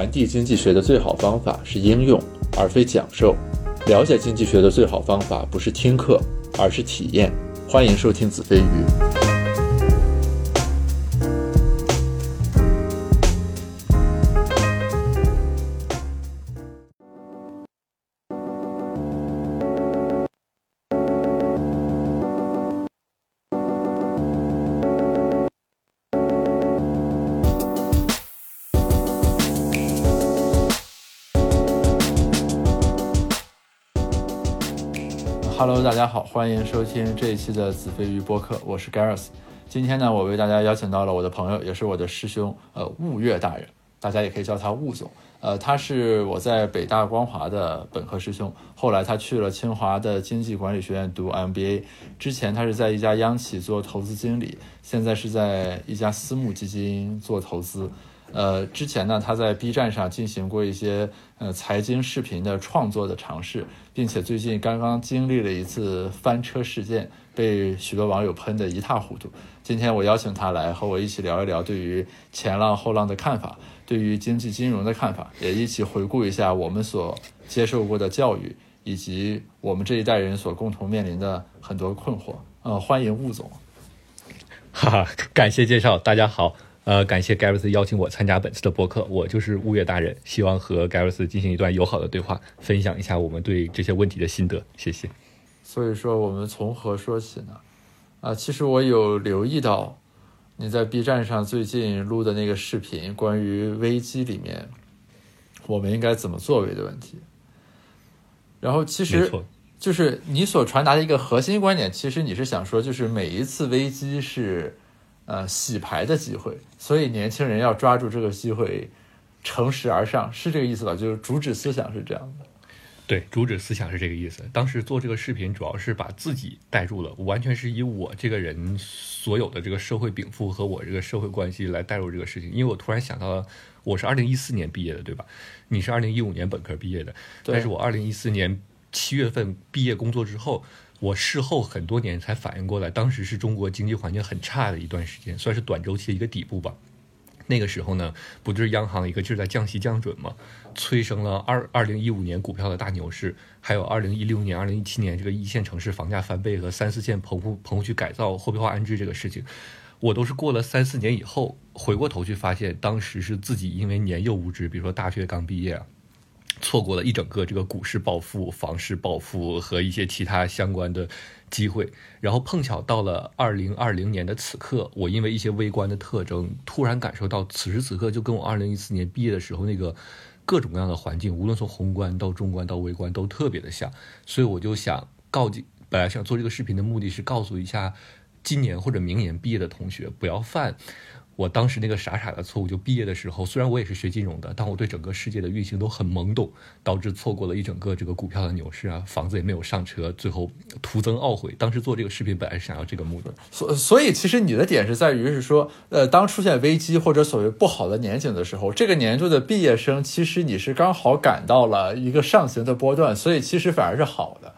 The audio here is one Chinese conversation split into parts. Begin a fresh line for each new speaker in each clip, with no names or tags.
传递经济学的最好方法是应用，而非讲授。了解经济学的最好方法不是听课，而是体验。欢迎收听子非鱼。大家好，欢迎收听这一期的子非鱼播客，我是 Gareth。今天呢，我为大家邀请到了我的朋友，也是我的师兄，呃，雾月大人，大家也可以叫他雾总。呃，他是我在北大光华的本科师兄，后来他去了清华的经济管理学院读 MBA。之前他是在一家央企做投资经理，现在是在一家私募基金做投资。呃，之前呢，他在 B 站上进行过一些呃财经视频的创作的尝试，并且最近刚刚经历了一次翻车事件，被许多网友喷得一塌糊涂。今天我邀请他来和我一起聊一聊对于前浪后浪的看法，对于经济金融的看法，也一起回顾一下我们所接受过的教育，以及我们这一代人所共同面临的很多困惑。呃，欢迎吴总。
哈哈，感谢介绍，大家好。呃，感谢盖瑞斯邀请我参加本次的播客，我就是物业大人，希望和盖瑞斯进行一段友好的对话，分享一下我们对这些问题的心得，谢谢。
所以说，我们从何说起呢？啊，其实我有留意到你在 B 站上最近录的那个视频，关于危机里面我们应该怎么作为的问题。然后，其实就是你所传达的一个核心观点，其实你是想说，就是每一次危机是。呃，洗牌的机会，所以年轻人要抓住这个机会，乘势而上，是这个意思吧？就是主旨思想是这样的。
对，主旨思想是这个意思。当时做这个视频，主要是把自己带入了，完全是以我这个人所有的这个社会禀赋和我这个社会关系来带入这个事情。因为我突然想到了，我是二零一四年毕业的，对吧？你是二零一五年本科毕业的，但是我二零一四年七月份毕业工作之后。我事后很多年才反应过来，当时是中国经济环境很差的一段时间，算是短周期的一个底部吧。那个时候呢，不就是央行一个劲儿在降息降准嘛，催生了二二零一五年股票的大牛市，还有二零一六年、二零一七年这个一线城市房价翻倍和三四线棚户棚户区改造、货币化安置这个事情，我都是过了三四年以后回过头去发现，当时是自己因为年幼无知，比如说大学刚毕业。错过了一整个这个股市暴富、房市暴富和一些其他相关的机会，然后碰巧到了二零二零年的此刻，我因为一些微观的特征，突然感受到此时此刻就跟我二零一四年毕业的时候那个各种各样的环境，无论从宏观到中观到微观都特别的像，所以我就想告诫，本来想做这个视频的目的是告诉一下今年或者明年毕业的同学不要犯。我当时那个傻傻的错误，就毕业的时候，虽然我也是学金融的，但我对整个世界的运行都很懵懂，导致错过了一整个这个股票的牛市啊，房子也没有上车，最后徒增懊悔。当时做这个视频本来是想要这个目的，
所所以其实你的点是在于是说，呃，当出现危机或者所谓不好的年景的时候，这个年度的毕业生其实你是刚好赶到了一个上行的波段，所以其实反而是好的。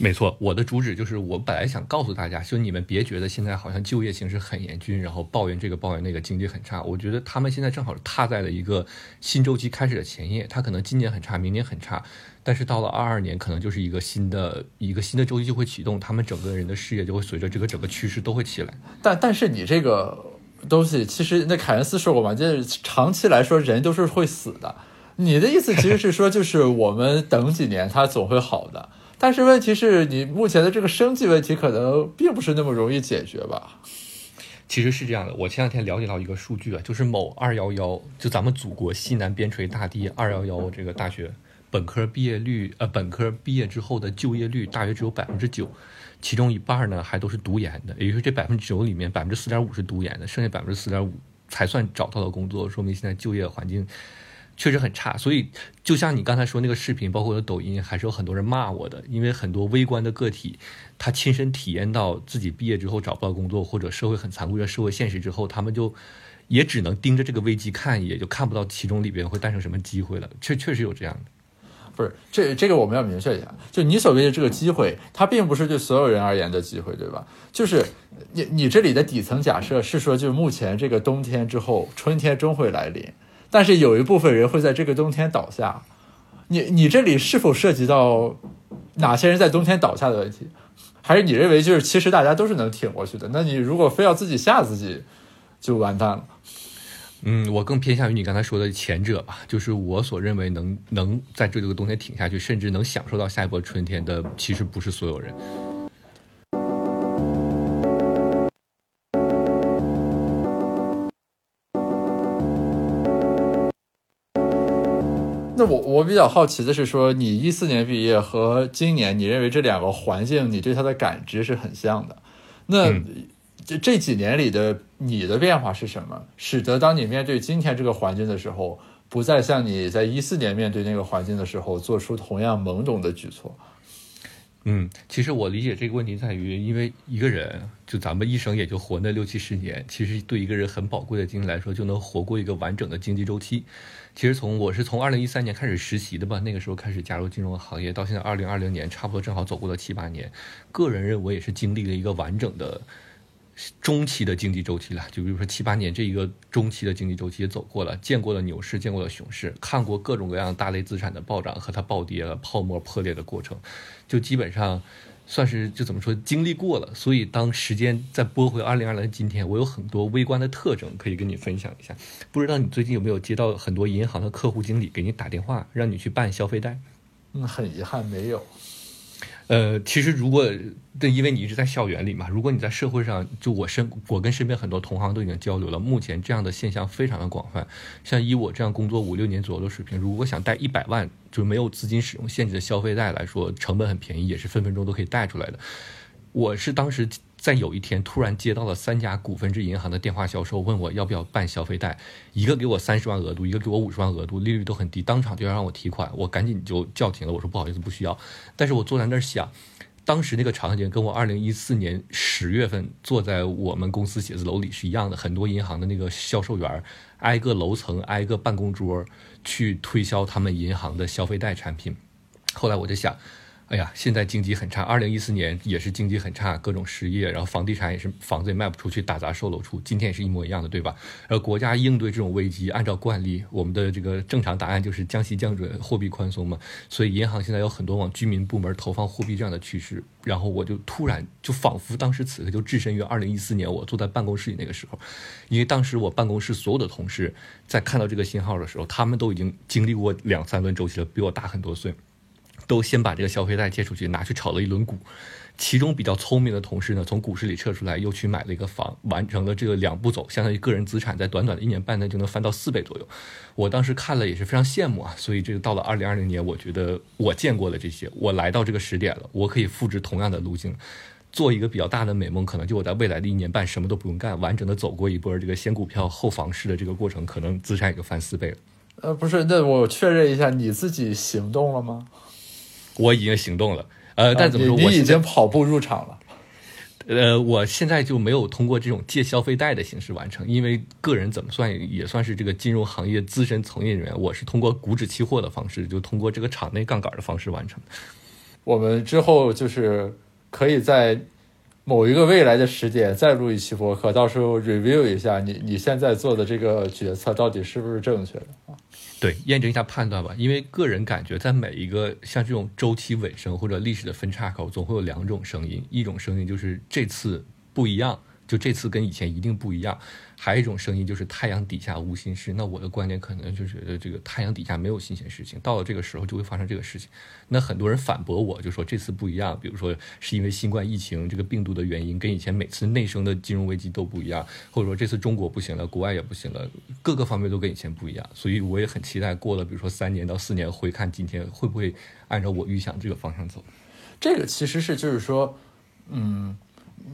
没错，我的主旨就是，我本来想告诉大家，就你们别觉得现在好像就业形势很严峻，然后抱怨这个抱怨那个，经济很差。我觉得他们现在正好踏在了一个新周期开始的前夜，他可能今年很差，明年很差，但是到了二二年，可能就是一个新的一个新的周期就会启动，他们整个人的事业就会随着这个整个趋势都会起来。
但但是你这个东西，其实那凯恩斯说过嘛，就是长期来说人都是会死的。你的意思其实是说，就是我们等几年，它总会好的。但是问题是你目前的这个生计问题可能并不是那么容易解决吧？
其实是这样的，我前两天了解到一个数据啊，就是某二幺幺，就咱们祖国西南边陲大地二幺幺这个大学本科毕业率，呃，本科毕业之后的就业率大约只有百分之九，其中一半呢还都是读研的，也就是这百分之九里面百分之四点五是读研的，剩下百分之四点五才算找到了工作，说明现在就业环境。确实很差，所以就像你刚才说那个视频，包括我的抖音，还是有很多人骂我的，因为很多微观的个体，他亲身体验到自己毕业之后找不到工作，或者社会很残酷的社会现实之后，他们就也只能盯着这个危机看，也就看不到其中里边会诞生什么机会了。确确实有这样的，
不是这这个我们要明确一下，就你所谓的这个机会，它并不是对所有人而言的机会，对吧？就是你你这里的底层假设是说，就目前这个冬天之后，春天终会来临。但是有一部分人会在这个冬天倒下。你你这里是否涉及到哪些人在冬天倒下的问题？还是你认为就是其实大家都是能挺过去的？那你如果非要自己吓自己，就完蛋了。
嗯，我更偏向于你刚才说的前者吧，就是我所认为能能在这个冬天挺下去，甚至能享受到下一波春天的，其实不是所有人。
那我我比较好奇的是，说你一四年毕业和今年，你认为这两个环境，你对它的感知是很像的。那这这几年里的你的变化是什么，使得当你面对今天这个环境的时候，不再像你在一四年面对那个环境的时候做出同样懵懂的举措？
嗯，其实我理解这个问题在于，因为一个人就咱们一生也就活那六七十年，其实对一个人很宝贵的经历来说，就能活过一个完整的经济周期。其实从我是从二零一三年开始实习的吧，那个时候开始加入金融行业，到现在二零二零年，差不多正好走过了七八年。个人认为也是经历了一个完整的中期的经济周期了。就比如说七八年这一个中期的经济周期也走过了，见过了牛市，见过了熊市，看过各种各样大类资产的暴涨和它暴跌、泡沫破裂的过程，就基本上。算是就怎么说经历过了，所以当时间再拨回二零二零今天，我有很多微观的特征可以跟你分享一下。不知道你最近有没有接到很多银行的客户经理给你打电话，让你去办消费贷？
嗯，很遗憾没有。
呃，其实如果对，因为你一直在校园里嘛，如果你在社会上，就我身，我跟身边很多同行都已经交流了，目前这样的现象非常的广泛。像以我这样工作五六年左右的水平，如果想贷一百万，就是没有资金使用限制的消费贷来说，成本很便宜，也是分分钟都可以贷出来的。我是当时。在有一天，突然接到了三家股份制银行的电话销售，问我要不要办消费贷，一个给我三十万额度，一个给我五十万额度，利率都很低，当场就要让我提款，我赶紧就叫停了。我说不好意思，不需要。但是我坐在那儿想，当时那个场景跟我二零一四年十月份坐在我们公司写字楼里是一样的，很多银行的那个销售员挨个楼层挨个办公桌去推销他们银行的消费贷产品。后来我就想。哎呀，现在经济很差，二零一四年也是经济很差，各种失业，然后房地产也是房子也卖不出去，打砸售楼处，今天也是一模一样的，对吧？而国家应对这种危机，按照惯例，我们的这个正常答案就是降息降准，货币宽松嘛。所以银行现在有很多往居民部门投放货币这样的趋势。然后我就突然就仿佛当时此刻就置身于二零一四年，我坐在办公室里那个时候，因为当时我办公室所有的同事在看到这个信号的时候，他们都已经经历过两三轮周期了，比我大很多岁。都先把这个消费贷借出去，拿去炒了一轮股。其中比较聪明的同事呢，从股市里撤出来，又去买了一个房，完成了这个两步走，相当于个人资产在短短的一年半内就能翻到四倍左右。我当时看了也是非常羡慕啊。所以这个到了二零二零年，我觉得我见过了这些，我来到这个时点了，我可以复制同样的路径，做一个比较大的美梦，可能就我在未来的一年半什么都不用干，完整的走过一波这个先股票后房市的这个过程，可能资产也就翻四倍了。
呃，不是，那我确认一下，你自己行动了吗？
我已经行动了，呃，但怎么说？
我已经跑步入场了。
呃，我现在就没有通过这种借消费贷的形式完成，因为个人怎么算也算是这个金融行业资深从业人员，我是通过股指期货的方式，就通过这个场内杠杆的方式完成。
我们之后就是可以在某一个未来的时点再录一期播客，到时候 review 一下你你现在做的这个决策到底是不是正确的啊？
对，验证一下判断吧。因为个人感觉，在每一个像这种周期尾声或者历史的分叉口，总会有两种声音。一种声音就是这次不一样，就这次跟以前一定不一样。还有一种声音就是太阳底下无新事，那我的观点可能就觉得这个太阳底下没有新鲜事情，到了这个时候就会发生这个事情。那很多人反驳我，就说这次不一样，比如说是因为新冠疫情这个病毒的原因，跟以前每次内生的金融危机都不一样，或者说这次中国不行了，国外也不行了，各个方面都跟以前不一样。所以我也很期待过了，比如说三年到四年回看今天，会不会按照我预想这个方向走？
这个其实是就是说，嗯。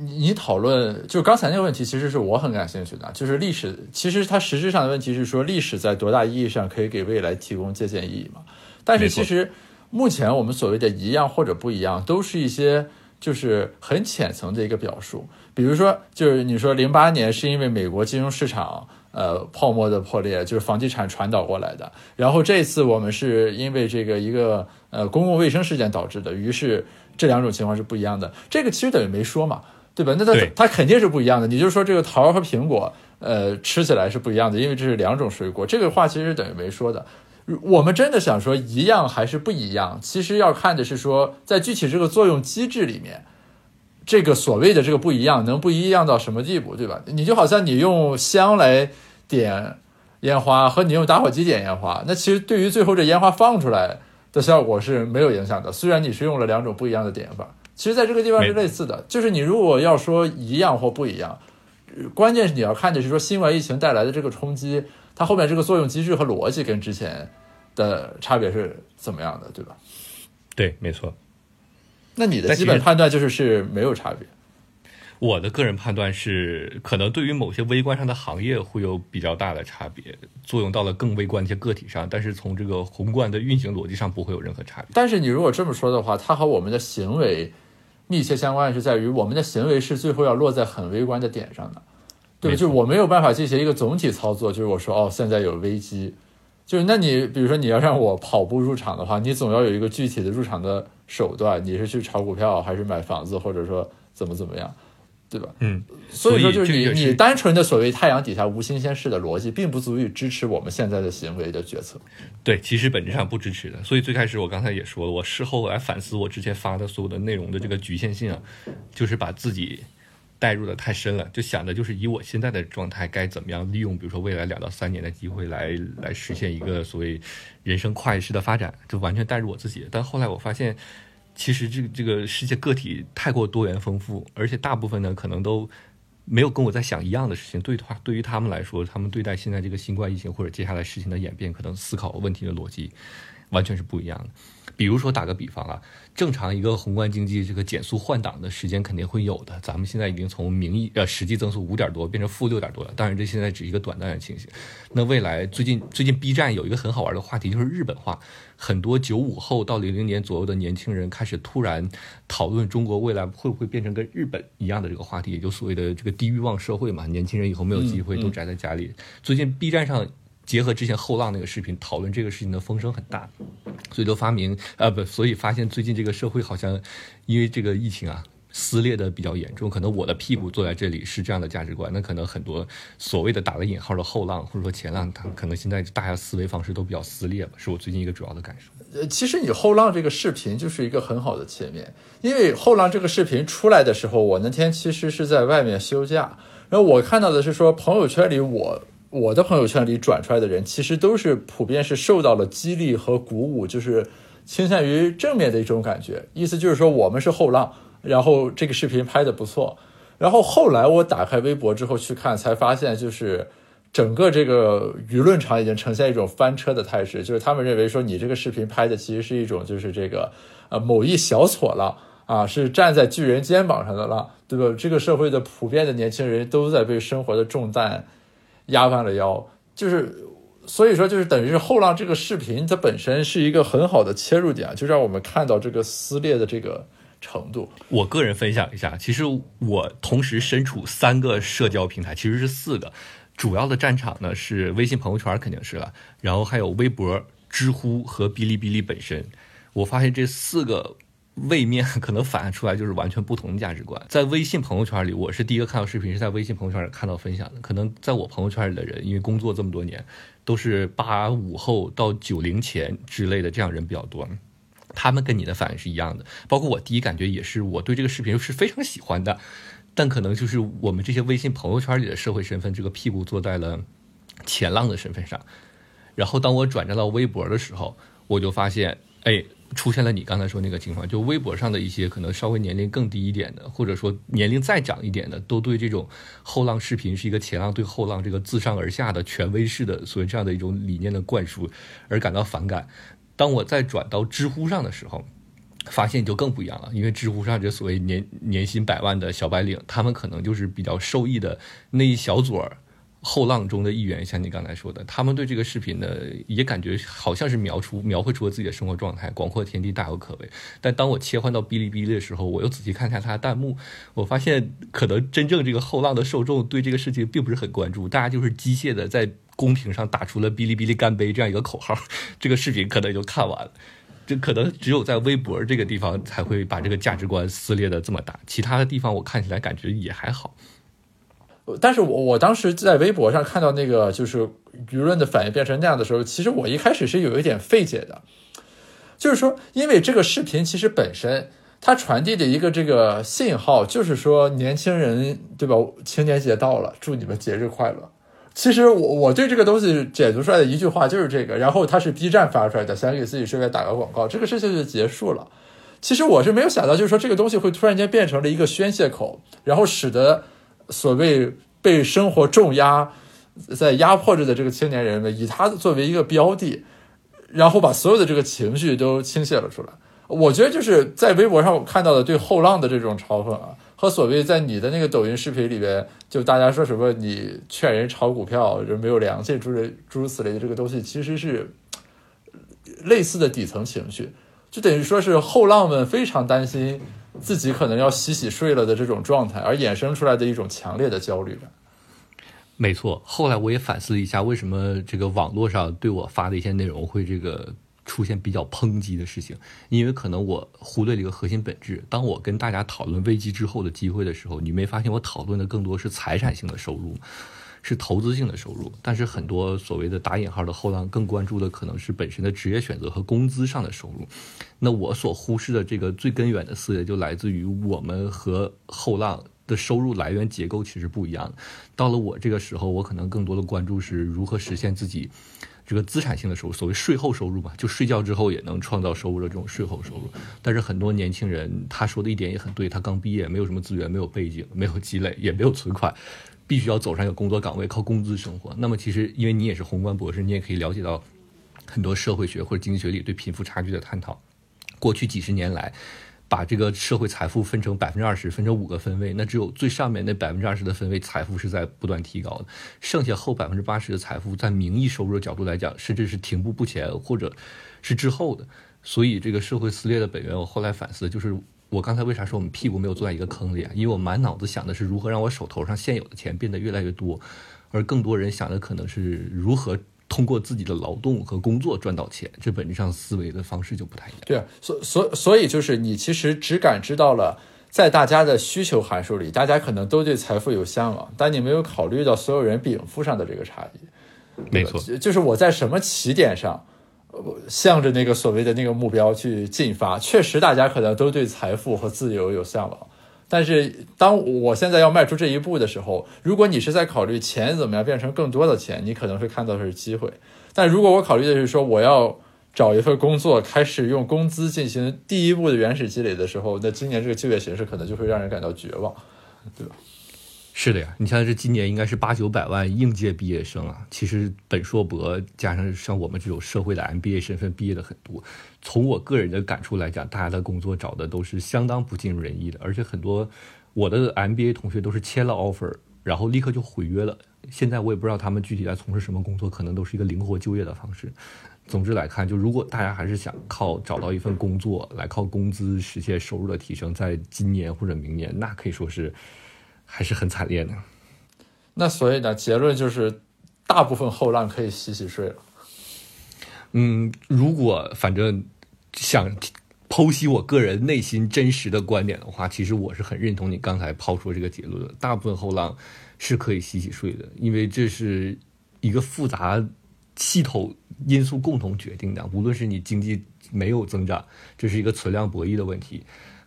你你讨论就刚才那个问题，其实是我很感兴趣的，就是历史。其实它实质上的问题是说，历史在多大意义上可以给未来提供借鉴意义嘛？但是其实目前我们所谓的一样或者不一样，都是一些就是很浅层的一个表述。比如说，就是你说零八年是因为美国金融市场呃泡沫的破裂，就是房地产传导过来的。然后这次我们是因为这个一个呃公共卫生事件导致的，于是这两种情况是不一样的。这个其实等于没说嘛。对吧？那它它肯定是不一样的。你就说这个桃和苹果，呃，吃起来是不一样的，因为这是两种水果。这个话其实等于没说的。我们真的想说一样还是不一样，其实要看的是说在具体这个作用机制里面，这个所谓的这个不一样能不一样到什么地步，对吧？你就好像你用香来点烟花和你用打火机点烟花，那其实对于最后这烟花放出来的效果是没有影响的。虽然你是用了两种不一样的点法，其实在这个地方是类似的，就是你如果要说一样或不一样，关键是你要看的是说新冠疫情带来的这个冲击。它后面这个作用机制和逻辑跟之前的差别是怎么样的，对吧？
对，没错。
那你的基本判断就是是没有差别。
我的个人判断是，可能对于某些微观上的行业会有比较大的差别，作用到了更微观一些个体上，但是从这个宏观的运行逻辑上不会有任何差别。
但是你如果这么说的话，它和我们的行为密切相关的，是在于我们的行为是最后要落在很微观的点上的。对，就是我没有办法进行一个总体操作。就是我说，哦，现在有危机，就是那你比如说你要让我跑步入场的话，你总要有一个具体的入场的手段。你是去炒股票，还是买房子，或者说怎么怎么样，对吧？
嗯，
所以说
就
是你你单纯的所谓太阳底下无新鲜事的逻辑，并不足以支持我们现在的行为的决策。
对，其实本质上不支持的。所以最开始我刚才也说了，我事后来反思我之前发的所有的内容的这个局限性啊，就是把自己。带入的太深了，就想的就是以我现在的状态该怎么样利用，比如说未来两到三年的机会来来实现一个所谓人生跨越式的发展，就完全带入我自己。但后来我发现，其实这个这个世界个体太过多元丰富，而且大部分呢可能都没有跟我在想一样的事情。对他对于他们来说，他们对待现在这个新冠疫情或者接下来事情的演变，可能思考问题的逻辑完全是不一样的。比如说打个比方啊。正常一个宏观经济这个减速换挡的时间肯定会有的。咱们现在已经从名义呃实际增速五点多变成负六点多了，当然这现在只是一个短暂的情形。那未来最近最近 B 站有一个很好玩的话题，就是日本化，很多九五后到零零年左右的年轻人开始突然讨论中国未来会不会变成跟日本一样的这个话题，也就所谓的这个低欲望社会嘛，年轻人以后没有机会都宅在家里。最近 B 站上。结合之前后浪那个视频讨论这个事情的风声很大，所以都发明呃不，所以发现最近这个社会好像因为这个疫情啊撕裂的比较严重。可能我的屁股坐在这里是这样的价值观，那可能很多所谓的打了引号的后浪或者说前浪，他可能现在大家思维方式都比较撕裂吧，是我最近一个主要的感受。
呃，其实你后浪这个视频就是一个很好的切面，因为后浪这个视频出来的时候，我那天其实是在外面休假，然后我看到的是说朋友圈里我。我的朋友圈里转出来的人，其实都是普遍是受到了激励和鼓舞，就是倾向于正面的一种感觉。意思就是说，我们是后浪，然后这个视频拍的不错。然后后来我打开微博之后去看，才发现就是整个这个舆论场已经呈现一种翻车的态势，就是他们认为说你这个视频拍的其实是一种就是这个呃某一小撮浪啊，是站在巨人肩膀上的浪，对吧？这个社会的普遍的年轻人都在被生活的重担。压弯了腰，就是所以说，就是等于是后浪这个视频，它本身是一个很好的切入点，就让我们看到这个撕裂的这个程度。
我个人分享一下，其实我同时身处三个社交平台，其实是四个，主要的战场呢是微信朋友圈肯定是了，然后还有微博、知乎和哔哩哔哩本身。我发现这四个。位面可能反映出来就是完全不同的价值观。在微信朋友圈里，我是第一个看到视频，是在微信朋友圈里看到分享的。可能在我朋友圈里的人，因为工作这么多年，都是八五后到九零前之类的这样人比较多，他们跟你的反应是一样的。包括我第一感觉也是，我对这个视频是非常喜欢的，但可能就是我们这些微信朋友圈里的社会身份，这个屁股坐在了前浪的身份上。然后当我转战到微博的时候，我就发现，哎。出现了你刚才说那个情况，就微博上的一些可能稍微年龄更低一点的，或者说年龄再长一点的，都对这种后浪视频是一个前浪对后浪这个自上而下的权威式的所谓这样的一种理念的灌输而感到反感。当我再转到知乎上的时候，发现就更不一样了，因为知乎上这所谓年年薪百万的小白领，他们可能就是比较受益的那一小撮儿。后浪中的一员，像你刚才说的，他们对这个视频呢，也感觉好像是描出、描绘出了自己的生活状态，广阔天地大有可为。但当我切换到哔哩哔哩的时候，我又仔细看一下它的弹幕，我发现可能真正这个后浪的受众对这个事情并不是很关注，大家就是机械的在公屏上打出了“哔哩哔哩干杯”这样一个口号，这个视频可能也就看完了。这可能只有在微博这个地方才会把这个价值观撕裂的这么大，其他的地方我看起来感觉也还好。
但是我我当时在微博上看到那个就是舆论的反应变成那样的时候，其实我一开始是有一点费解的，就是说，因为这个视频其实本身它传递的一个这个信号就是说，年轻人对吧？青年节到了，祝你们节日快乐。其实我我对这个东西解读出来的一句话就是这个，然后它是 B 站发出来的，想给自己顺便打个广告，这个事情就结束了。其实我是没有想到，就是说这个东西会突然间变成了一个宣泄口，然后使得所谓被生活重压在压迫着的这个青年人们，以他作为一个标的，然后把所有的这个情绪都倾泻了出来。我觉得就是在微博上我看到的对后浪的这种嘲讽啊。和所谓在你的那个抖音视频里边，就大家说什么你劝人炒股票，人没有良心，诸如诸如此类的这个东西，其实是类似的底层情绪，就等于说是后浪们非常担心自己可能要洗洗睡了的这种状态，而衍生出来的一种强烈的焦虑感。
没错，后来我也反思了一下，为什么这个网络上对我发的一些内容会这个。出现比较抨击的事情，因为可能我忽略了一个核心本质。当我跟大家讨论危机之后的机会的时候，你没发现我讨论的更多是财产性的收入，是投资性的收入。但是很多所谓的打引号的后浪更关注的可能是本身的职业选择和工资上的收入。那我所忽视的这个最根源的思维，就来自于我们和后浪的收入来源结构其实不一样。到了我这个时候，我可能更多的关注是如何实现自己。这个资产性的收入，所谓税后收入嘛，就睡觉之后也能创造收入的这种税后收入。但是很多年轻人他说的一点也很对，他刚毕业，没有什么资源，没有背景，没有积累，也没有存款，必须要走上一个工作岗位，靠工资生活。那么其实因为你也是宏观博士，你也可以了解到很多社会学或者经济学里对贫富差距的探讨。过去几十年来。把这个社会财富分成百分之二十，分成五个分位，那只有最上面那百分之二十的分位财富是在不断提高的，剩下后百分之八十的财富，在名义收入的角度来讲，甚至是停步不前，或者是滞后的。所以这个社会撕裂的本源，我后来反思，就是我刚才为啥说我们屁股没有坐在一个坑里啊？因为我满脑子想的是如何让我手头上现有的钱变得越来越多，而更多人想的可能是如何。通过自己的劳动和工作赚到钱，这本质上思维的方式就不太一样。
对啊，所所所以就是你其实只感知到了在大家的需求函数里，大家可能都对财富有向往，但你没有考虑到所有人禀赋上的这个差异。
没错，
就是我在什么起点上，向着那个所谓的那个目标去进发，确实大家可能都对财富和自由有向往。但是，当我现在要迈出这一步的时候，如果你是在考虑钱怎么样变成更多的钱，你可能会看到是机会。但如果我考虑的是说我要找一份工作，开始用工资进行第一步的原始积累的时候，那今年这个就业形势可能就会让人感到绝望，对吧？
是的呀，你像这今年应该是八九百万应届毕业生啊，其实本硕博加上像我们这种社会的 MBA 身份毕业的很多。从我个人的感触来讲，大家的工作找的都是相当不尽如人意的，而且很多我的 MBA 同学都是签了 offer，然后立刻就毁约了。现在我也不知道他们具体在从事什么工作，可能都是一个灵活就业的方式。总之来看，就如果大家还是想靠找到一份工作来靠工资实现收入的提升，在今年或者明年，那可以说是。还是很惨烈的，
那所以呢，结论就是大部分后浪可以洗洗睡了。
嗯，如果反正想剖析我个人内心真实的观点的话，其实我是很认同你刚才抛出这个结论的。大部分后浪是可以洗洗睡的，因为这是一个复杂系统因素共同决定的。无论是你经济没有增长，这是一个存量博弈的问题。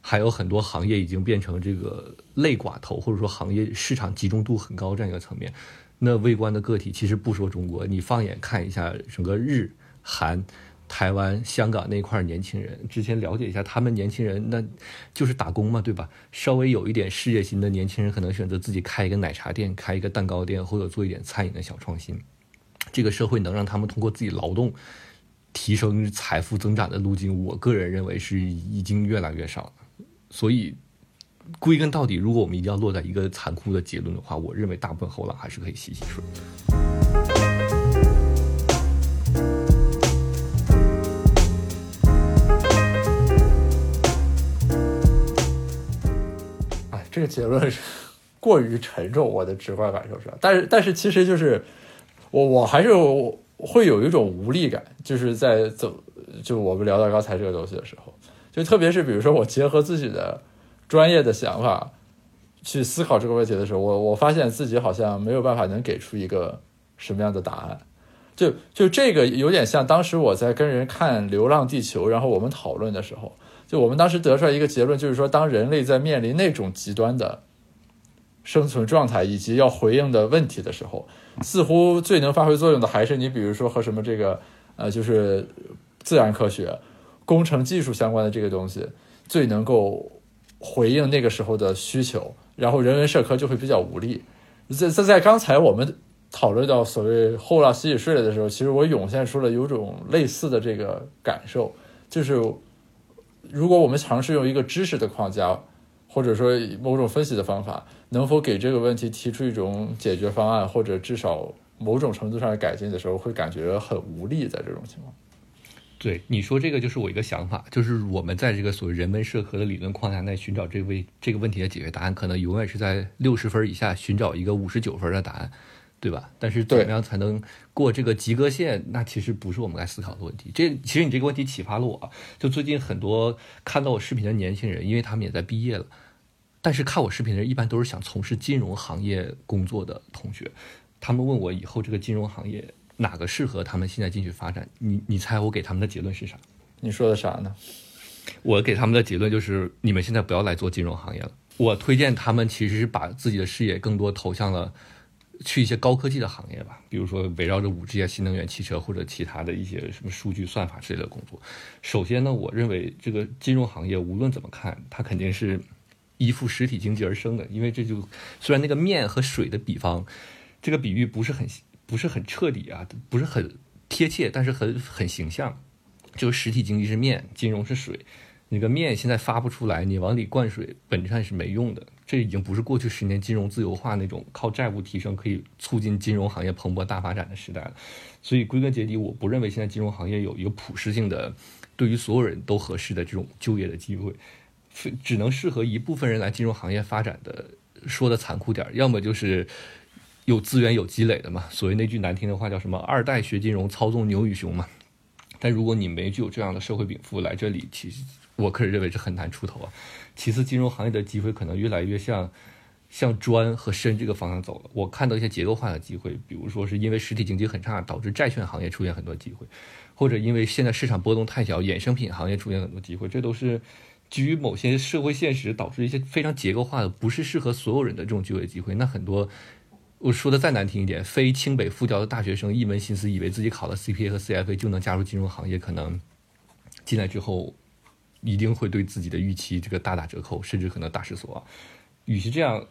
还有很多行业已经变成这个类寡头，或者说行业市场集中度很高这样一个层面。那微观的个体其实不说中国，你放眼看一下整个日韩、台湾、香港那块年轻人，之前了解一下，他们年轻人那就是打工嘛，对吧？稍微有一点事业心的年轻人，可能选择自己开一个奶茶店、开一个蛋糕店，或者做一点餐饮的小创新。这个社会能让他们通过自己劳动提升财富增长的路径，我个人认为是已经越来越少了。所以，归根到底，如果我们一定要落在一个残酷的结论的话，我认为大部分后浪还是可以洗洗睡。
哎，这个结论是过于沉重，我的直观感受是。但是，但是，其实就是我，我还是会有一种无力感，就是在走，就我们聊到刚才这个东西的时候。就特别是比如说，我结合自己的专业的想法，去思考这个问题的时候，我我发现自己好像没有办法能给出一个什么样的答案。就就这个有点像当时我在跟人看《流浪地球》，然后我们讨论的时候，就我们当时得出来一个结论，就是说，当人类在面临那种极端的生存状态以及要回应的问题的时候，似乎最能发挥作用的还是你，比如说和什么这个呃，就是自然科学、工程技术相关的这个东西，最能够回应那个时候的需求，然后人文社科就会比较无力。在在在刚才我们。讨论到所谓“后浪洗洗睡了”的时候，其实我涌现出了有种类似的这个感受，就是如果我们尝试用一个知识的框架，或者说某种分析的方法，能否给这个问题提出一种解决方案，或者至少某种程度上的改进的时候，会感觉很无力。在这种情况，
对你说这个就是我一个想法，就是我们在这个所谓人文社科的理论框架内寻找这位这个问题的解决答案，可能永远是在六十分以下寻找一个五十九分的答案。对吧？但是怎么样才能过这个及格线？那其实不是我们该思考的问题。这其实你这个问题启发了我。就最近很多看到我视频的年轻人，因为他们也在毕业了，但是看我视频的人一般都是想从事金融行业工作的同学。他们问我以后这个金融行业哪个适合他们现在进去发展？你你猜我给他们的结论是啥？
你说的啥呢？
我给他们的结论就是：你们现在不要来做金融行业了。我推荐他们其实是把自己的视野更多投向了。去一些高科技的行业吧，比如说围绕着五 G 啊、新能源汽车或者其他的一些什么数据算法之类的工作。首先呢，我认为这个金融行业无论怎么看，它肯定是依附实体经济而生的。因为这就虽然那个面和水的比方，这个比喻不是很不是很彻底啊，不是很贴切，但是很很形象。就实体经济是面，金融是水。那个面现在发不出来，你往里灌水，本质上是没用的。这已经不是过去十年金融自由化那种靠债务提升可以促进金融行业蓬勃大发展的时代了。所以归根结底，我不认为现在金融行业有一个普适性的、对于所有人都合适的这种就业的机会，只能适合一部分人来金融行业发展的。说的残酷点，要么就是有资源有积累的嘛。所谓那句难听的话叫什么“二代学金融，操纵牛与熊”嘛。但如果你没具有这样的社会禀赋来这里，其实。我个人认为是很难出头啊。其次，金融行业的机会可能越来越向向专和深这个方向走了。我看到一些结构化的机会，比如说是因为实体经济很差，导致债券行业出现很多机会，或者因为现在市场波动太小，衍生品行业出现很多机会。这都是基于某些社会现实导致一些非常结构化的，不是适合所有人的这种就业机会。那很多我说的再难听一点，非清北复交的大学生一门心思以为自己考了 CPA 和 CFA 就能加入金融行业，可能进来之后。一定会对自己的预期这个大打折扣，甚至可能大失所望。与其这样，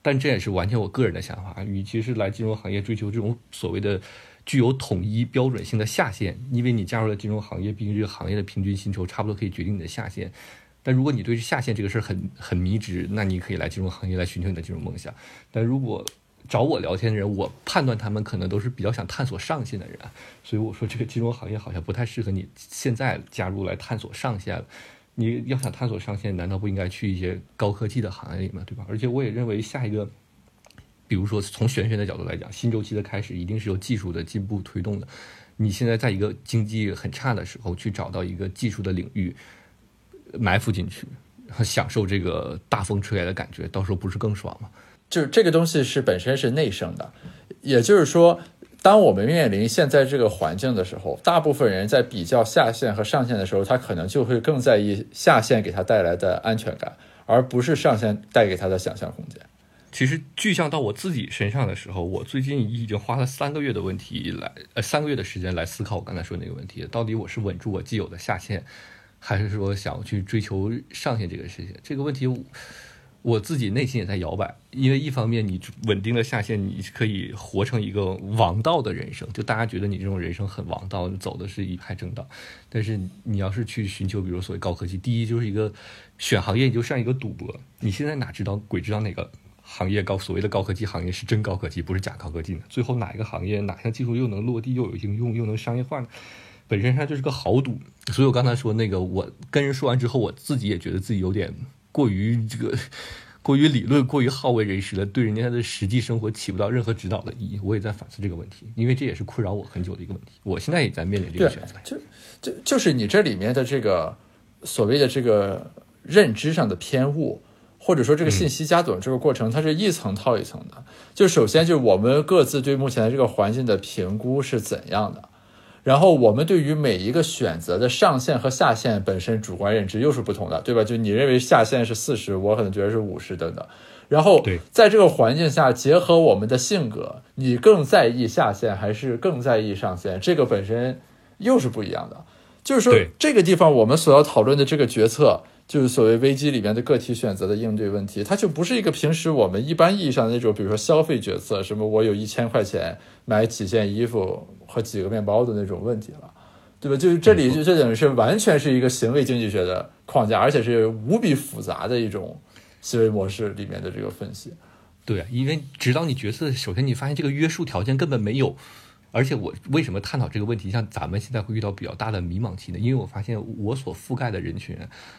但这也是完全我个人的想法。与其是来金融行业追求这种所谓的具有统一标准性的下限，因为你加入了金融行业，毕竟这个行业的平均薪酬差不多可以决定你的下限。但如果你对下限这个事儿很很迷之，那你可以来金融行业来寻求你的金融梦想。但如果找我聊天的人，我判断他们可能都是比较想探索上限的人，所以我说这个金融行业好像不太适合你现在加入来探索上限。你要想探索上限，难道不应该去一些高科技的行业里吗？对吧？而且我也认为下一个，比如说从玄学的角度来讲，新周期的开始一定是由技术的进步推动的。你现在在一个经济很差的时候去找到一个技术的领域埋伏进去，享受这个大风吹来的感觉，到时候不是更爽吗？
就是这个东西是本身是内生的，也就是说，当我们面临现在这个环境的时候，大部分人在比较下限和上限的时候，他可能就会更在意下限给他带来的安全感，而不是上限带给他的想象空间。
其实具象到我自己身上的时候，我最近已经花了三个月的问题来，呃，三个月的时间来思考我刚才说那个问题，到底我是稳住我既有的下限，还是说想去追求上限这个事情？这个问题。我自己内心也在摇摆，因为一方面你稳定的下线，你可以活成一个王道的人生，就大家觉得你这种人生很王道，走的是一派正道。但是你要是去寻求，比如所谓高科技，第一就是一个选行业，你就像一个赌博。你现在哪知道鬼知道哪个行业高？所谓的高科技行业是真高科技，不是假高科技呢？最后哪一个行业哪项技术又能落地，又有应用，又能商业化呢？本身上就是个豪赌。所以我刚才说那个，我跟人说完之后，我自己也觉得自己有点。过于这个，过于理论，过于好为人师了，对人家的实际生活起不到任何指导的意义。我也在反思这个问题，因为这也是困扰我很久的一个问题。我现在也在面临这个选择。
就就就是你这里面的这个所谓的这个认知上的偏误，或者说这个信息加总这个过程，它是一层套一层的。就首先就是我们各自对目前的这个环境的评估是怎样的，然后我们对于每一个选择的上限和下限本身主观认知又是不同的，对吧？就你认为下限是四十，我可能觉得是五十等等。然后在这个环境下，结合我们的性格，你更在意下限还是更在意上限？这个本身又是不一样的。就是说，这个地方我们所要讨论的这个决策。就是所谓危机里面的个体选择的应对问题，它就不是一个平时我们一般意义上的那种，比如说消费决策，什么我有一千块钱买几件衣服和几个面包的那种问题了，对吧？就是这里就这等于是完全是一个行为经济学的框架，而且是无比复杂的一种行为模式里面的这个分析。
对，因为指导你决策，首先你发现这个约束条件根本没有。而且我为什么探讨这个问题？像咱们现在会遇到比较大的迷茫期呢？因为我发现我所覆盖的人群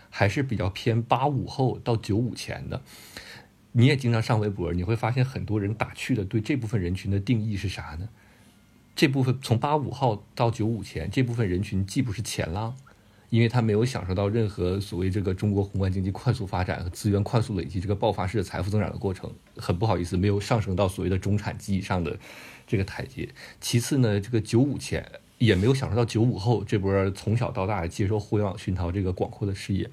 还是比较偏八五后到九五前的。你也经常上微博，你会发现很多人打趣的对这部分人群的定义是啥呢？这部分从八五后到九五前这部分人群既不是前浪，因为他没有享受到任何所谓这个中国宏观经济快速发展和资源快速累积这个爆发式的财富增长的过程，很不好意思，没有上升到所谓的中产级以上的。这个台阶，其次呢，这个九五前也没有享受到九五后这波从小到大接受互联网熏陶这个广阔的视野。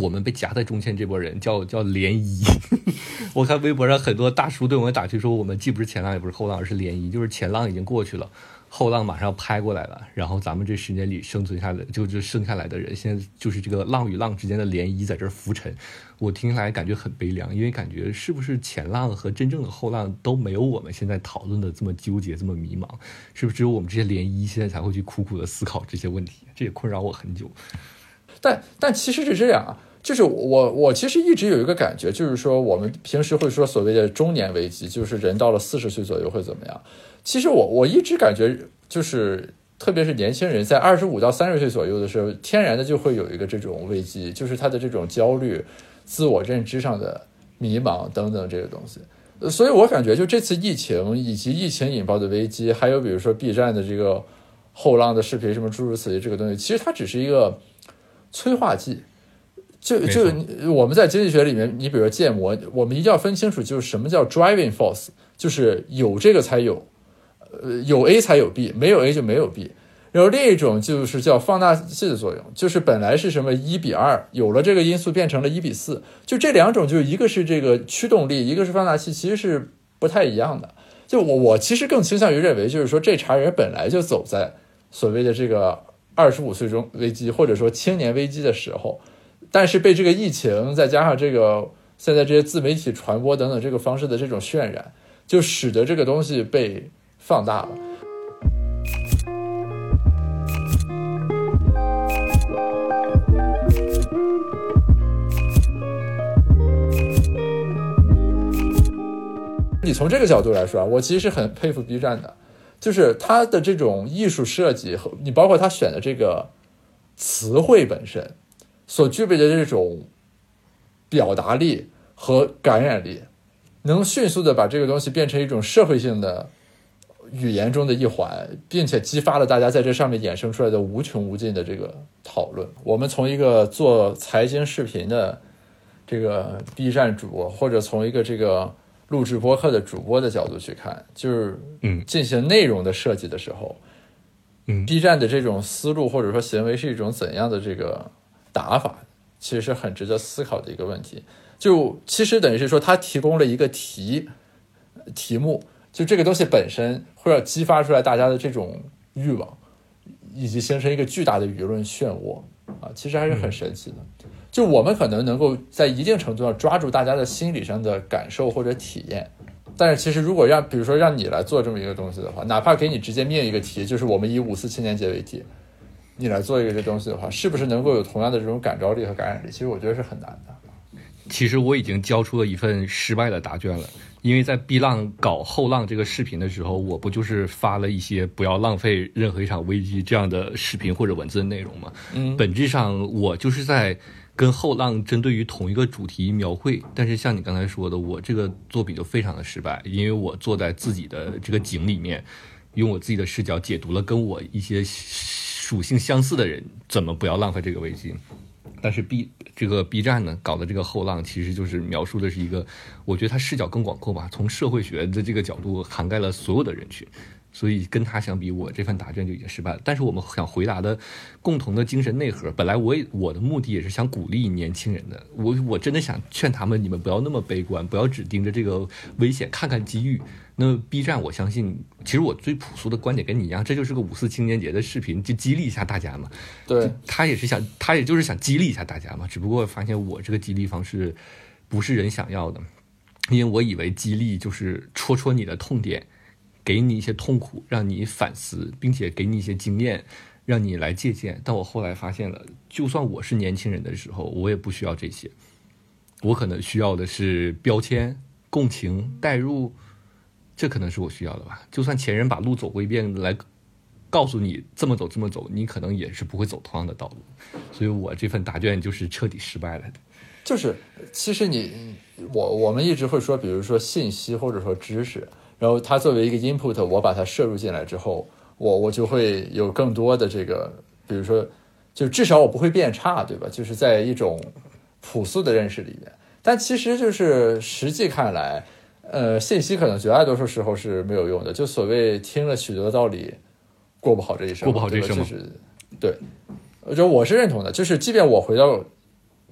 我们被夹在中间这波人叫叫涟漪。我看微博上很多大叔对我们打趣说，我们既不是前浪也不是后浪，而是涟漪，就是前浪已经过去了。后浪马上拍过来了，然后咱们这十年里生存下来就就剩下来的人，现在就是这个浪与浪之间的涟漪在这浮沉。我听来感觉很悲凉，因为感觉是不是前浪和真正的后浪都没有我们现在讨论的这么纠结、这么迷茫？是不是只有我们这些涟漪现在才会去苦苦的思考这些问题？这也困扰我很久。
但但其实是这样啊，就是我我其实一直有一个感觉，就是说我们平时会说所谓的中年危机，就是人到了四十岁左右会怎么样？其实我我一直感觉，就是特别是年轻人在二十五到三十岁左右的时候，天然的就会有一个这种危机，就是他的这种焦虑、自我认知上的迷茫等等这个东西。所以我感觉，就这次疫情以及疫情引爆的危机，还有比如说 B 站的这个后浪的视频什么诸如此类这个东西，其实它只是一个催化剂。就就我们在经济学里面，你比如说建模，我们一定要分清楚，就是什么叫 driving force，就是有这个才有。呃，有 A 才有 B，没有 A 就没有 B。然后另一种就是叫放大器的作用，就是本来是什么一比二，有了这个因素变成了一比四。就这两种，就一个是这个驱动力，一个是放大器，其实是不太一样的。就我我其实更倾向于认为，就是说这茬人本来就走在所谓的这个二十五岁中危机，或者说青年危机的时候，但是被这个疫情再加上这个现在这些自媒体传播等等这个方式的这种渲染，就使得这个东西被。放大了。你从这个角度来说啊，我其实是很佩服 B 站的，就是他的这种艺术设计和你包括他选的这个词汇本身所具备的这种表达力和感染力，能迅速的把这个东西变成一种社会性的。语言中的一环，并且激发了大家在这上面衍生出来的无穷无尽的这个讨论。我们从一个做财经视频的这个 B 站主，或者从一个这个录制播客的主播的角度去看，就是
嗯，
进行内容的设计的时候，
嗯
，B 站的这种思路或者说行为是一种怎样的这个打法，其实是很值得思考的一个问题。就其实等于是说，他提供了一个题题目。就这个东西本身会要激发出来大家的这种欲望，以及形成一个巨大的舆论漩涡啊，其实还是很神奇的。就我们可能能够在一定程度上抓住大家的心理上的感受或者体验，但是其实如果让比如说让你来做这么一个东西的话，哪怕给你直接命一个题，就是我们以五四青年节为题，你来做一个这东西的话，是不是能够有同样的这种感召力和感染力？其实我觉得是很难的。
其实我已经交出了一份失败的答卷了。因为在 B 浪搞后浪这个视频的时候，我不就是发了一些不要浪费任何一场危机这样的视频或者文字的内容吗？
嗯，
本质上我就是在跟后浪针对于同一个主题描绘。但是像你刚才说的，我这个作品就非常的失败，因为我坐在自己的这个井里面，用我自己的视角解读了跟我一些属性相似的人怎么不要浪费这个危机。但是 B 这个 B 站呢搞的这个后浪，其实就是描述的是一个，我觉得它视角更广阔吧，从社会学的这个角度涵盖了所有的人群。所以跟他相比，我这份答卷就已经失败了。但是我们想回答的共同的精神内核，本来我也我的目的也是想鼓励年轻人的。我我真的想劝他们，你们不要那么悲观，不要只盯着这个危险，看看机遇。那 B 站，我相信，其实我最朴素的观点跟你一样，这就是个五四青年节的视频，就激励一下大家嘛。
对，
他也是想，他也就是想激励一下大家嘛。只不过发现我这个激励方式不是人想要的，因为我以为激励就是戳戳你的痛点。给你一些痛苦，让你反思，并且给你一些经验，让你来借鉴。但我后来发现了，就算我是年轻人的时候，我也不需要这些。我可能需要的是标签、共情、代入，这可能是我需要的吧。就算前人把路走过一遍，来告诉你这么走这么走，你可能也是不会走同样的道路。所以我这份答卷就是彻底失败了的。
就是，其实你我我们一直会说，比如说信息或者说知识。然后它作为一个 input，我把它摄入进来之后，我我就会有更多的这个，比如说，就至少我不会变差，对吧？就是在一种朴素的认识里面。但其实就是实际看来，呃，信息可能绝大多数时候是没有用的。就所谓听了许多道理，过不好这一生，
过不好这一生
就是对，就我是认同的。就是即便我回到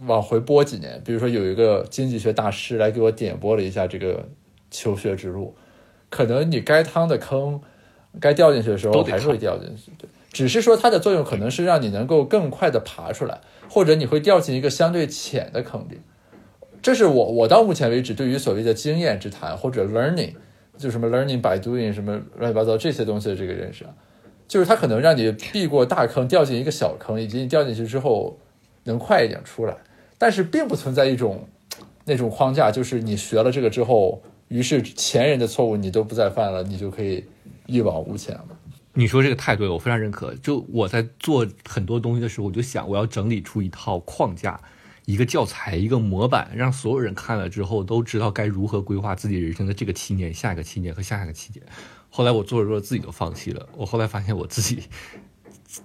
往回拨几年，比如说有一个经济学大师来给我点拨了一下这个求学之路。可能你该趟的坑，该掉进去的时候还是会掉进去，对。只是说它的作用可能是让你能够更快的爬出来，或者你会掉进一个相对浅的坑里。这是我我到目前为止对于所谓的经验之谈或者 learning，就什么 learning by doing 什么乱七八糟这些东西的这个认识啊，就是它可能让你避过大坑，掉进一个小坑，以及你掉进去之后能快一点出来。但是并不存在一种那种框架，就是你学了这个之后。于是前人的错误你都不再犯了，你就可以一往无前了。
你说这个太对了，我非常认可。就我在做很多东西的时候，我就想我要整理出一套框架、一个教材、一个模板，让所有人看了之后都知道该如何规划自己人生的这个七年、下一个七年和下下个七年。后来我做着做着自己就放弃了。我后来发现我自己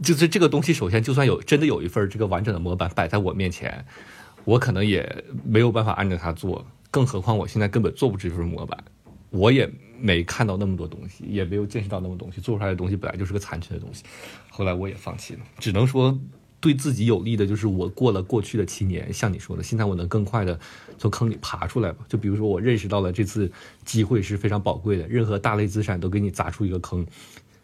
就是这个东西，首先就算有真的有一份这个完整的模板摆在我面前，我可能也没有办法按照它做。更何况我现在根本做不出这份模板，我也没看到那么多东西，也没有见识到那么多东西，做出来的东西本来就是个残缺的东西。后来我也放弃了，只能说对自己有利的就是我过了过去的七年，像你说的，现在我能更快的从坑里爬出来吧。就比如说我认识到了这次机会是非常宝贵的，任何大类资产都给你砸出一个坑，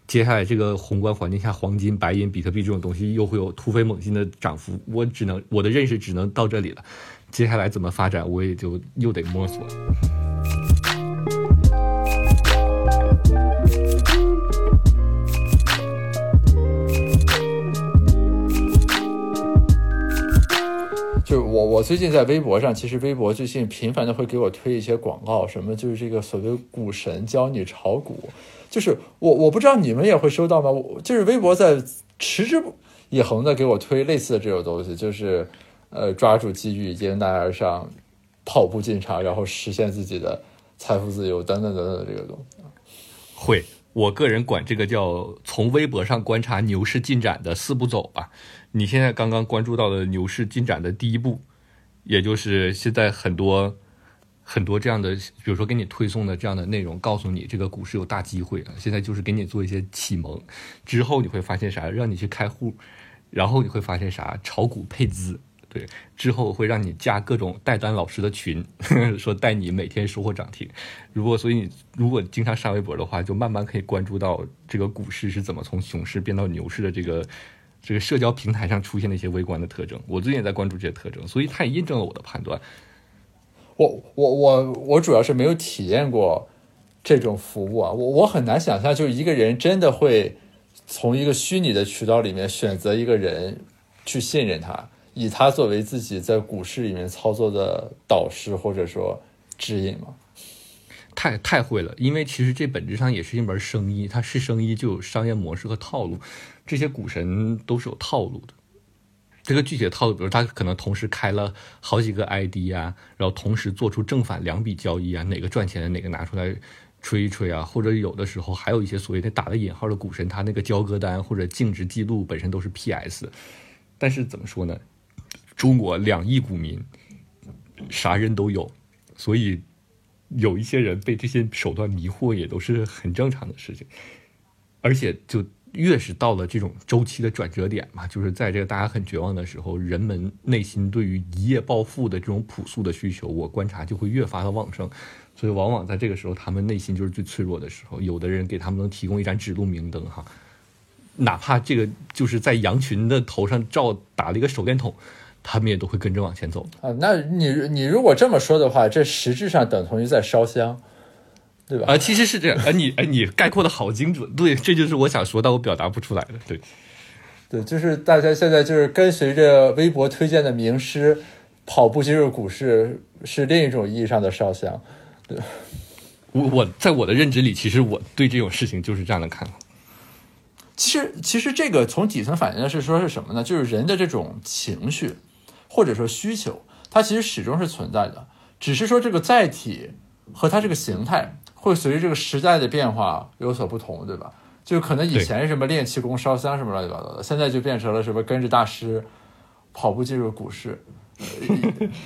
接下来这个宏观环境下，黄金、白银、比特币这种东西又会有突飞猛进的涨幅，我只能我的认识只能到这里了。接下来怎么发展，我也就又得摸索。
就是我，我最近在微博上，其实微博最近频繁的会给我推一些广告，什么就是这个所谓股神教你炒股，就是我我不知道你们也会收到吗？我就是微博在持之以恒的给我推类似的这种东西，就是。呃，抓住机遇，迎难而上，跑步进场，然后实现自己的财富自由，等等等等的这个东西。
会，我个人管这个叫从微博上观察牛市进展的四步走吧。你现在刚刚关注到的牛市进展的第一步，也就是现在很多很多这样的，比如说给你推送的这样的内容，告诉你这个股市有大机会。现在就是给你做一些启蒙，之后你会发现啥？让你去开户，然后你会发现啥？炒股配资。对，之后会让你加各种带单老师的群，说带你每天收获涨停。如果所以你如果经常上微博的话，就慢慢可以关注到这个股市是怎么从熊市变到牛市的这个这个社交平台上出现的一些微观的特征。我最近也在关注这些特征，所以它也印证了我的判断。
我我我我主要是没有体验过这种服务啊，我我很难想象，就一个人真的会从一个虚拟的渠道里面选择一个人去信任他。以他作为自己在股市里面操作的导师或者说指引吗？
太太会了，因为其实这本质上也是一门生意，它是生意就有商业模式和套路，这些股神都是有套路的。这个具体的套路，比如他可能同时开了好几个 ID 啊，然后同时做出正反两笔交易啊，哪个赚钱哪个拿出来吹一吹啊，或者有的时候还有一些所谓的打了引号的股神，他那个交割单或者净值记录本身都是 PS，但是怎么说呢？中国两亿股民，啥人都有，所以有一些人被这些手段迷惑，也都是很正常的事情。而且，就越是到了这种周期的转折点嘛，就是在这个大家很绝望的时候，人们内心对于一夜暴富的这种朴素的需求，我观察就会越发的旺盛。所以，往往在这个时候，他们内心就是最脆弱的时候。有的人给他们能提供一盏指路明灯，哈，哪怕这个就是在羊群的头上照打了一个手电筒，他们也都会跟着往前走。
啊，那你你如果这么说的话，这实质上等同于在烧香，对吧？
啊，其实是这样。啊，你哎，你概括的好精准。对，这就是我想说，但我表达不出来的。对，
对，就是大家现在就是跟随着微博推荐的名师跑步进入股市，是另一种意义上的烧香。对，
我我在我的认知里，其实我对这种事情就是这样的看法。
其实，其实这个从底层反映的是说是什么呢？就是人的这种情绪或者说需求，它其实始终是存在的，只是说这个载体和它这个形态会随着这个时代的变化有所不同，对吧？就可能以前什么练气功、烧香什么乱七八糟的，现在就变成了什么跟着大师跑步进入股市。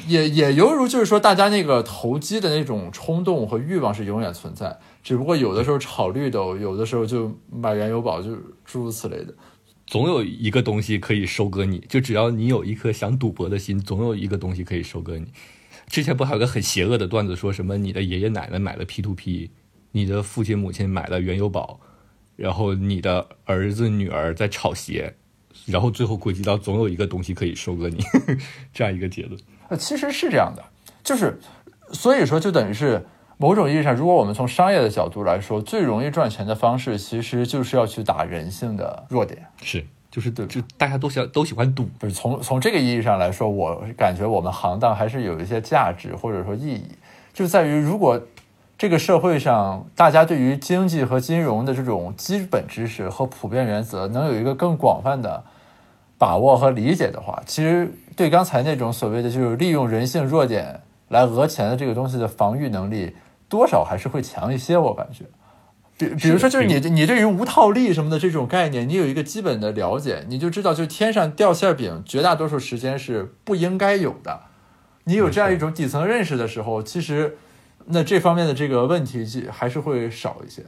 也 也犹如就是说，大家那个投机的那种冲动和欲望是永远存在，只不过有的时候炒绿豆，有的时候就买原油宝，就诸如此类的。
总有一个东西可以收割你，就只要你有一颗想赌博的心，总有一个东西可以收割你。之前不还有个很邪恶的段子，说什么你的爷爷奶奶买了 P to P，你的父亲母亲买了原油宝，然后你的儿子女儿在炒鞋。然后最后归结到总有一个东西可以收割你，这样一个结论。
呃，其实是这样的，就是所以说就等于是某种意义上，如果我们从商业的角度来说，最容易赚钱的方式，其实就是要去打人性的弱点。
是，就是对，就大家都喜都喜欢赌。
不是从从这个意义上来说，我感觉我们行当还是有一些价值或者说意义，就在于如果这个社会上大家对于经济和金融的这种基本知识和普遍原则能有一个更广泛的。把握和理解的话，其实对刚才那种所谓的就是利用人性弱点来讹钱的这个东西的防御能力，多少还是会强一些。我感觉，比比如说，就是你你对于无套利什么的这种概念，你有一个基本的了解，你就知道，就天上掉馅饼，绝大多数时间是不应该有的。你有这样一种底层认识的时候，其实那这方面的这个问题还是会少一些。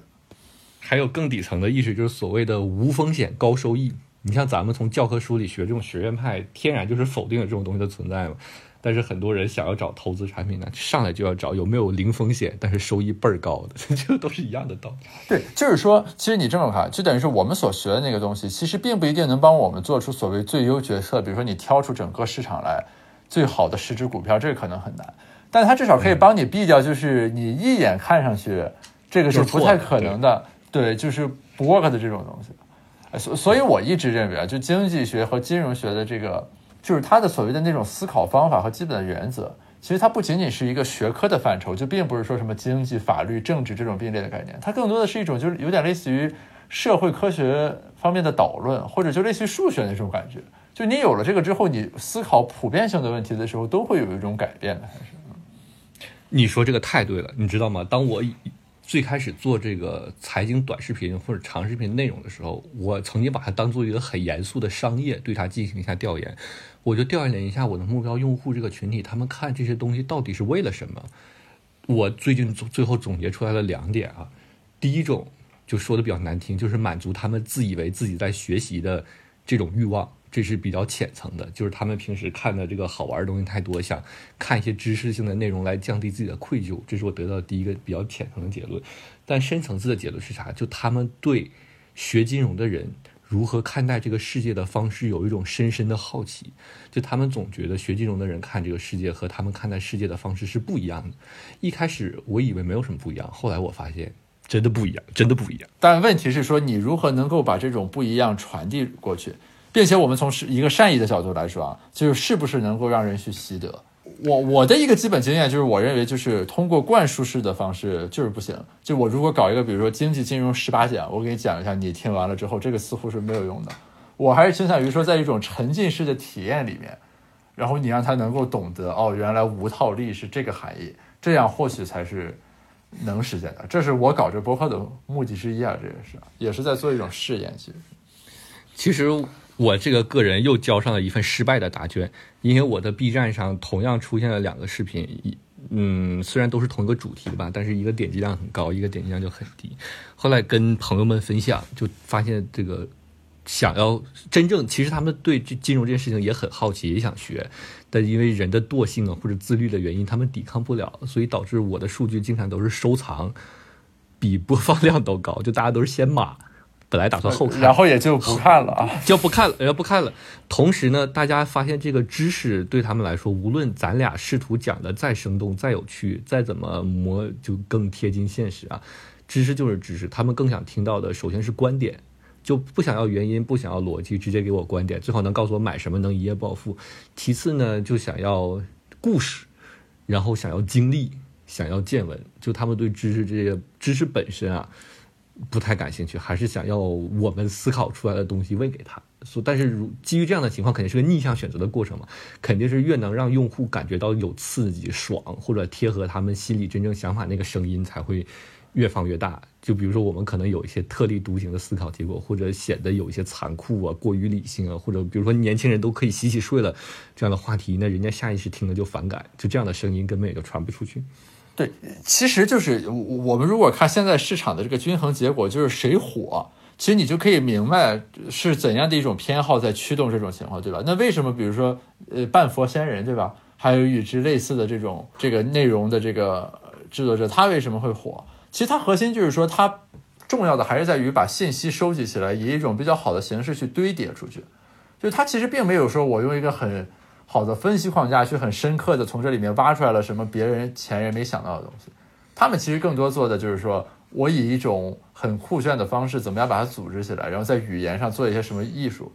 还有更底层的意识，就是所谓的无风险高收益。你像咱们从教科书里学这种学院派，天然就是否定了这种东西的存在嘛。但是很多人想要找投资产品呢，上来就要找有没有零风险，但是收益倍儿高的，这都是一样的道理。
对，就是说，其实你这么看，就等于是我们所学的那个东西，其实并不一定能帮我们做出所谓最优决策。比如说，你挑出整个市场来最好的十只股票，这个可能很难，但它至少可以帮你避掉，就是你一眼看上去这个是不太可能的，对，就是不 work 的这种东西。所所以，我一直认为啊，就经济学和金融学的这个，就是他的所谓的那种思考方法和基本的原则，其实它不仅仅是一个学科的范畴，就并不是说什么经济、法律、政治这种并列的概念，它更多的是一种就是有点类似于社会科学方面的导论，或者就类似于数学那种感觉。就你有了这个之后，你思考普遍性的问题的时候，都会有一种改变的。还是？
你说这个太对了，你知道吗？当我。最开始做这个财经短视频或者长视频内容的时候，我曾经把它当做一个很严肃的商业，对它进行一下调研。我就调研了一下我的目标用户这个群体，他们看这些东西到底是为了什么？我最近最后总结出来了两点啊。第一种就说的比较难听，就是满足他们自以为自己在学习的这种欲望。这是比较浅层的，就是他们平时看的这个好玩的东西太多，想看一些知识性的内容来降低自己的愧疚。这是我得到的第一个比较浅层的结论。但深层次的结论是啥？就他们对学金融的人如何看待这个世界的方式有一种深深的好奇。就他们总觉得学金融的人看这个世界和他们看待世界的方式是不一样的。一开始我以为没有什么不一样，后来我发现真的不一样，真的不一样。
但问题是说，你如何能够把这种不一样传递过去？并且我们从是一个善意的角度来说啊，就是是不是能够让人去习得？我我的一个基本经验就是，我认为就是通过灌输式的方式就是不行。就我如果搞一个，比如说经济金融十八讲，我给你讲一下，你听完了之后，这个似乎是没有用的。我还是倾向于说，在一种沉浸式的体验里面，然后你让他能够懂得，哦，原来无套利是这个含义，这样或许才是能实现的。这是我搞这博客的目的之一啊，这也是也是在做一种试验，其实。
其实我这个个人又交上了一份失败的答卷，因为我的 B 站上同样出现了两个视频，一嗯，虽然都是同一个主题吧，但是一个点击量很高，一个点击量就很低。后来跟朋友们分享，就发现这个想要真正，其实他们对这金融这件事情也很好奇，也想学，但因为人的惰性啊或者自律的原因，他们抵抗不了，所以导致我的数据经常都是收藏比播放量都高，就大家都是先码。本来打算后看，
然后也就不看了啊，
就不看了，然后不看了。同时呢，大家发现这个知识对他们来说，无论咱俩试图讲的再生动、再有趣、再怎么磨，就更贴近现实啊。知识就是知识，他们更想听到的，首先是观点，就不想要原因，不想要逻辑，直接给我观点，最好能告诉我买什么能一夜暴富。其次呢，就想要故事，然后想要经历，想要见闻，就他们对知识这些知识本身啊。不太感兴趣，还是想要我们思考出来的东西喂给他。但是，如基于这样的情况，肯定是个逆向选择的过程嘛？肯定是越能让用户感觉到有刺激、爽，或者贴合他们心里真正想法那个声音，才会越放越大。就比如说，我们可能有一些特立独行的思考结果，或者显得有一些残酷啊、过于理性啊，或者比如说年轻人都可以洗洗睡了这样的话题，那人家下意识听了就反感，就这样的声音根本也就传不出去。
对，其实就是我们如果看现在市场的这个均衡结果，就是谁火，其实你就可以明白是怎样的一种偏好在驱动这种情况，对吧？那为什么比如说呃半佛仙人，对吧？还有与之类似的这种这个内容的这个制作者，他为什么会火？其实它核心就是说，它重要的还是在于把信息收集起来，以一种比较好的形式去堆叠出去。就它其实并没有说我用一个很。好的分析框架去很深刻的从这里面挖出来了什么别人前人没想到的东西，他们其实更多做的就是说我以一种很酷炫的方式怎么样把它组织起来，然后在语言上做一些什么艺术，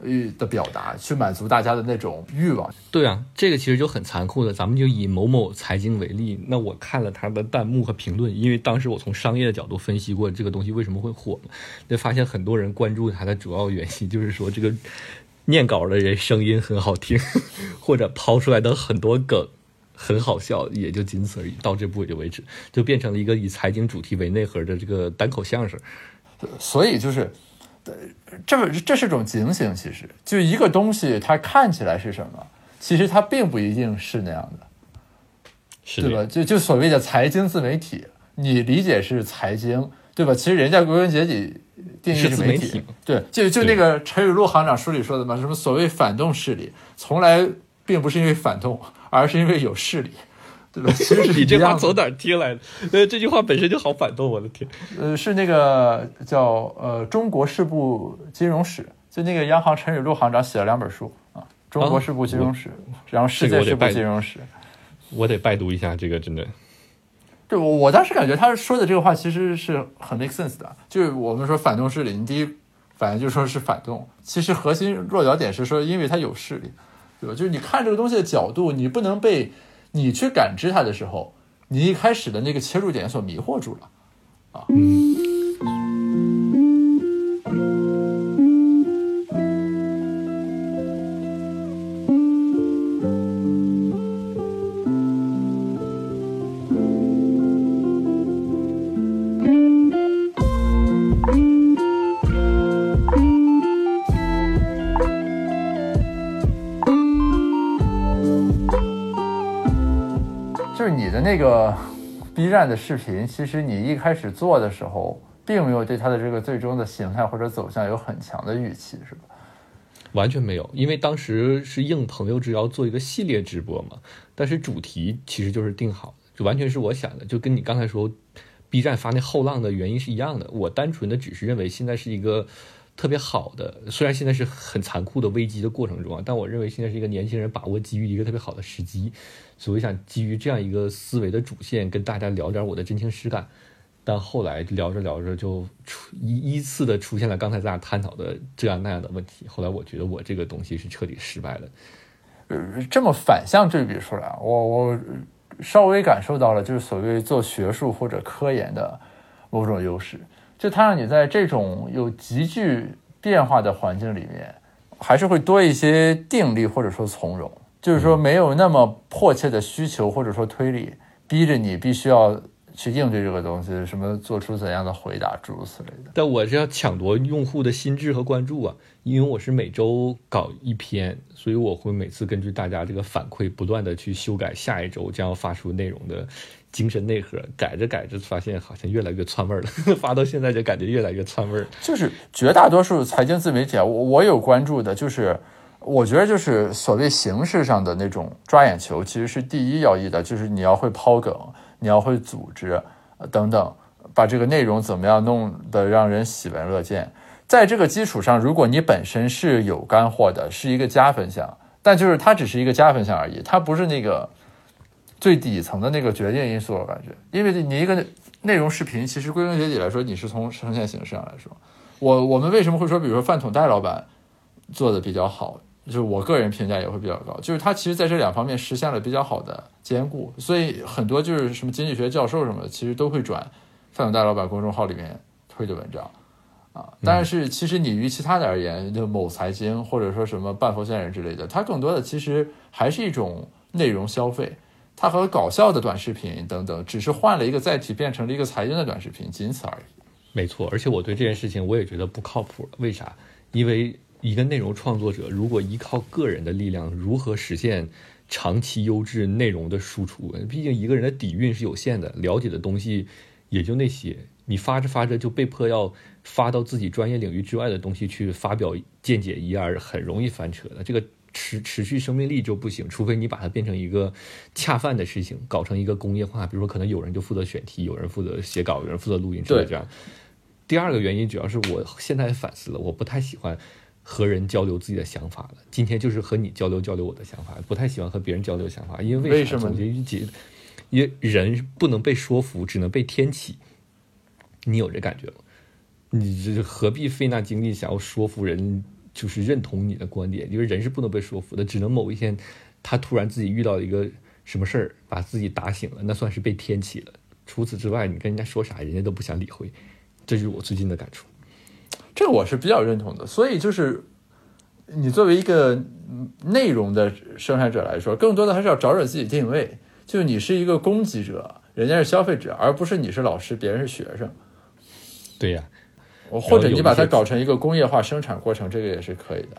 欲的表达，去满足大家的那种欲望。
对啊，这个其实就很残酷的。咱们就以某某财经为例，那我看了他的弹幕和评论，因为当时我从商业的角度分析过这个东西为什么会火，就发现很多人关注它的主要原因就是说这个。念稿的人声音很好听，或者抛出来的很多梗很好笑，也就仅此而已。到这步也就为止，就变成了一个以财经主题为内核的这个单口相声。
所以就是，这这是种警醒。其实，就一个东西，它看起来是什么，其实它并不一定是那样的，对吧？就就所谓的财经自媒体，你理解是财经，对吧？其实人家归根结底。定义是媒体，对，就就那个陈雨露行长书里说的嘛，什么所谓反动势力，从来并不是因为反动，而是因为有势力，对吧？其实
你这话从哪儿听来的？呃，这句话本身就好反动，我的天。
呃，是那个叫呃《中国事部金融史》，就那个央行陈雨露行长写了两本书啊，《中国事部金融史》，然后《世界事部金融史》。
我得拜读一下这个，真的。
对，我我当时感觉他说的这个话其实是很 make sense 的。就是我们说反动势力，你第一反应就说是反动，其实核心落脚点是说，因为它有势力，对吧？就是你看这个东西的角度，你不能被你去感知它的时候，你一开始的那个切入点所迷惑住了，啊。你的那个 B 站的视频，其实你一开始做的时候，并没有对它的这个最终的形态或者走向有很强的预期，是吧？
完全没有，因为当时是应朋友之邀做一个系列直播嘛。但是主题其实就是定好，就完全是我想的，就跟你刚才说 B 站发那后浪的原因是一样的。我单纯的只是认为现在是一个。特别好的，虽然现在是很残酷的危机的过程中啊，但我认为现在是一个年轻人把握机遇一个特别好的时机，所以想基于这样一个思维的主线，跟大家聊点我的真情实感。但后来聊着聊着就出依依次的出现了刚才咱俩探讨的这样那样的问题。后来我觉得我这个东西是彻底失败了。
呃，这么反向对比出来，我我稍微感受到了就是所谓做学术或者科研的某种优势。就它让你在这种有急剧变化的环境里面，还是会多一些定力或者说从容，就是说没有那么迫切的需求或者说推理逼着你必须要去应对这个东西，什么做出怎样的回答，诸如此类的。
但我是要抢夺用户的心智和关注啊，因为我是每周搞一篇，所以我会每次根据大家这个反馈，不断的去修改下一周将要发出内容的精神内核。改着改着，发现好像越来越窜味儿了，发到现在就感觉越来越窜味儿。
就是绝大多数财经自媒体，我我有关注的，就是我觉得就是所谓形式上的那种抓眼球，其实是第一要义的，就是你要会抛梗。你要会组织，等等，把这个内容怎么样弄得让人喜闻乐见。在这个基础上，如果你本身是有干货的，是一个加分项，但就是它只是一个加分项而已，它不是那个最底层的那个决定因素。我感觉，因为你一个内容视频，其实归根结底来说，你是从呈现形式上来说，我我们为什么会说，比如说饭桶戴老板做的比较好？就是我个人评价也会比较高，就是他其实在这两方面实现了比较好的兼顾，所以很多就是什么经济学教授什么的，其实都会转饭桶戴老板公众号里面推的文章啊。但是其实你于其他的而言，就某财经或者说什么半佛仙人之类的，它更多的其实还是一种内容消费，它和搞笑的短视频等等，只是换了一个载体，变成了一个财经的短视频，仅此而已。
没错，而且我对这件事情我也觉得不靠谱，为啥？因为。一个内容创作者如果依靠个人的力量，如何实现长期优质内容的输出？毕竟一个人的底蕴是有限的，了解的东西也就那些。你发着发着就被迫要发到自己专业领域之外的东西去发表见解一二，很容易翻车的。这个持持续生命力就不行，除非你把它变成一个恰饭的事情，搞成一个工业化。比如说，可能有人就负责选题，有人负责写稿，有人负责录音，是这样。第二个原因主要是我现在反思了，我不太喜欢。和人交流自己的想法了。今天就是和你交流交流我的想法，不太喜欢和别人交流想法，因为
为什么？
总结一结，因为人不能被说服，只能被天启。你有这感觉吗？你这何必费那精力想要说服人，就是认同你的观点？因为人是不能被说服的，只能某一天他突然自己遇到一个什么事儿，把自己打醒了，那算是被天启了。除此之外，你跟人家说啥，人家都不想理会。这就是我最近的感触。
这个我是比较认同的，所以就是你作为一个内容的生产者来说，更多的还是要找准自己定位，就你是一个供给者，人家是消费者，而不是你是老师，别人是学生。
对呀，
或者你把它搞成一个工业化生产过程，这个也是可以的。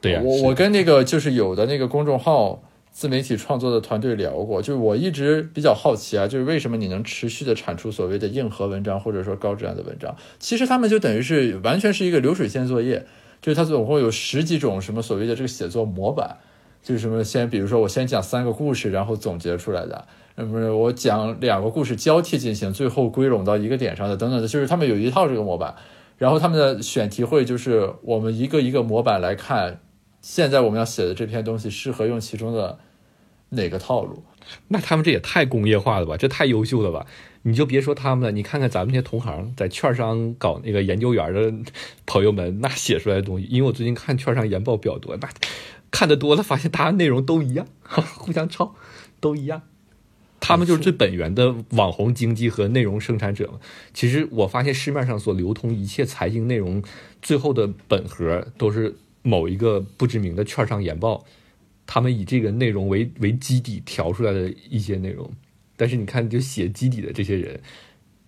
对呀，
我我跟那个就是有的那个公众号。自媒体创作的团队聊过，就是我一直比较好奇啊，就是为什么你能持续的产出所谓的硬核文章或者说高质量的文章？其实他们就等于是完全是一个流水线作业，就是它总共有十几种什么所谓的这个写作模板，就是什么先比如说我先讲三个故事，然后总结出来的，不是我讲两个故事交替进行，最后归拢到一个点上的等等的，就是他们有一套这个模板，然后他们的选题会就是我们一个一个模板来看，现在我们要写的这篇东西适合用其中的。哪个套路？
那他们这也太工业化了吧？这太优秀了吧？你就别说他们了，你看看咱们那些同行，在券商搞那个研究员的朋友们，那写出来的东西，因为我最近看券商研报比较多，那看的多了，发现大家内容都一样，互相抄，都一样。他们就是最本源的网红经济和内容生产者嘛。其实我发现市面上所流通一切财经内容，最后的本核都是某一个不知名的券商研报。他们以这个内容为为基底调出来的一些内容，但是你看，就写基底的这些人，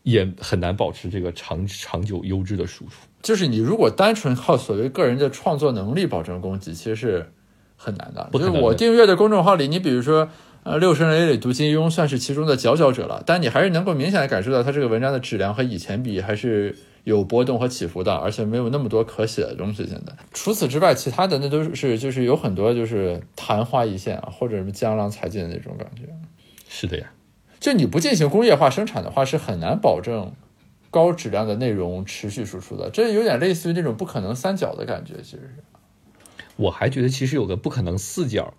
也很难保持这个长长久优质的输出。
就是你如果单纯靠所谓个人的创作能力保证供给，其实是很难的。就是我订阅的公众号里，你比如说，呃，六神人里读金庸算是其中的佼佼者了，但你还是能够明显的感受到他这个文章的质量和以前比还是。有波动和起伏的，而且没有那么多可写的东西。现在除此之外，其他的那都是就是有很多就是昙花一现啊，或者什么江郎才尽的那种感觉。
是的呀，
就你不进行工业化生产的话，是很难保证高质量的内容持续输出的。这有点类似于那种不可能三角的感觉，其实是。
我还觉得其实有个不可能四角。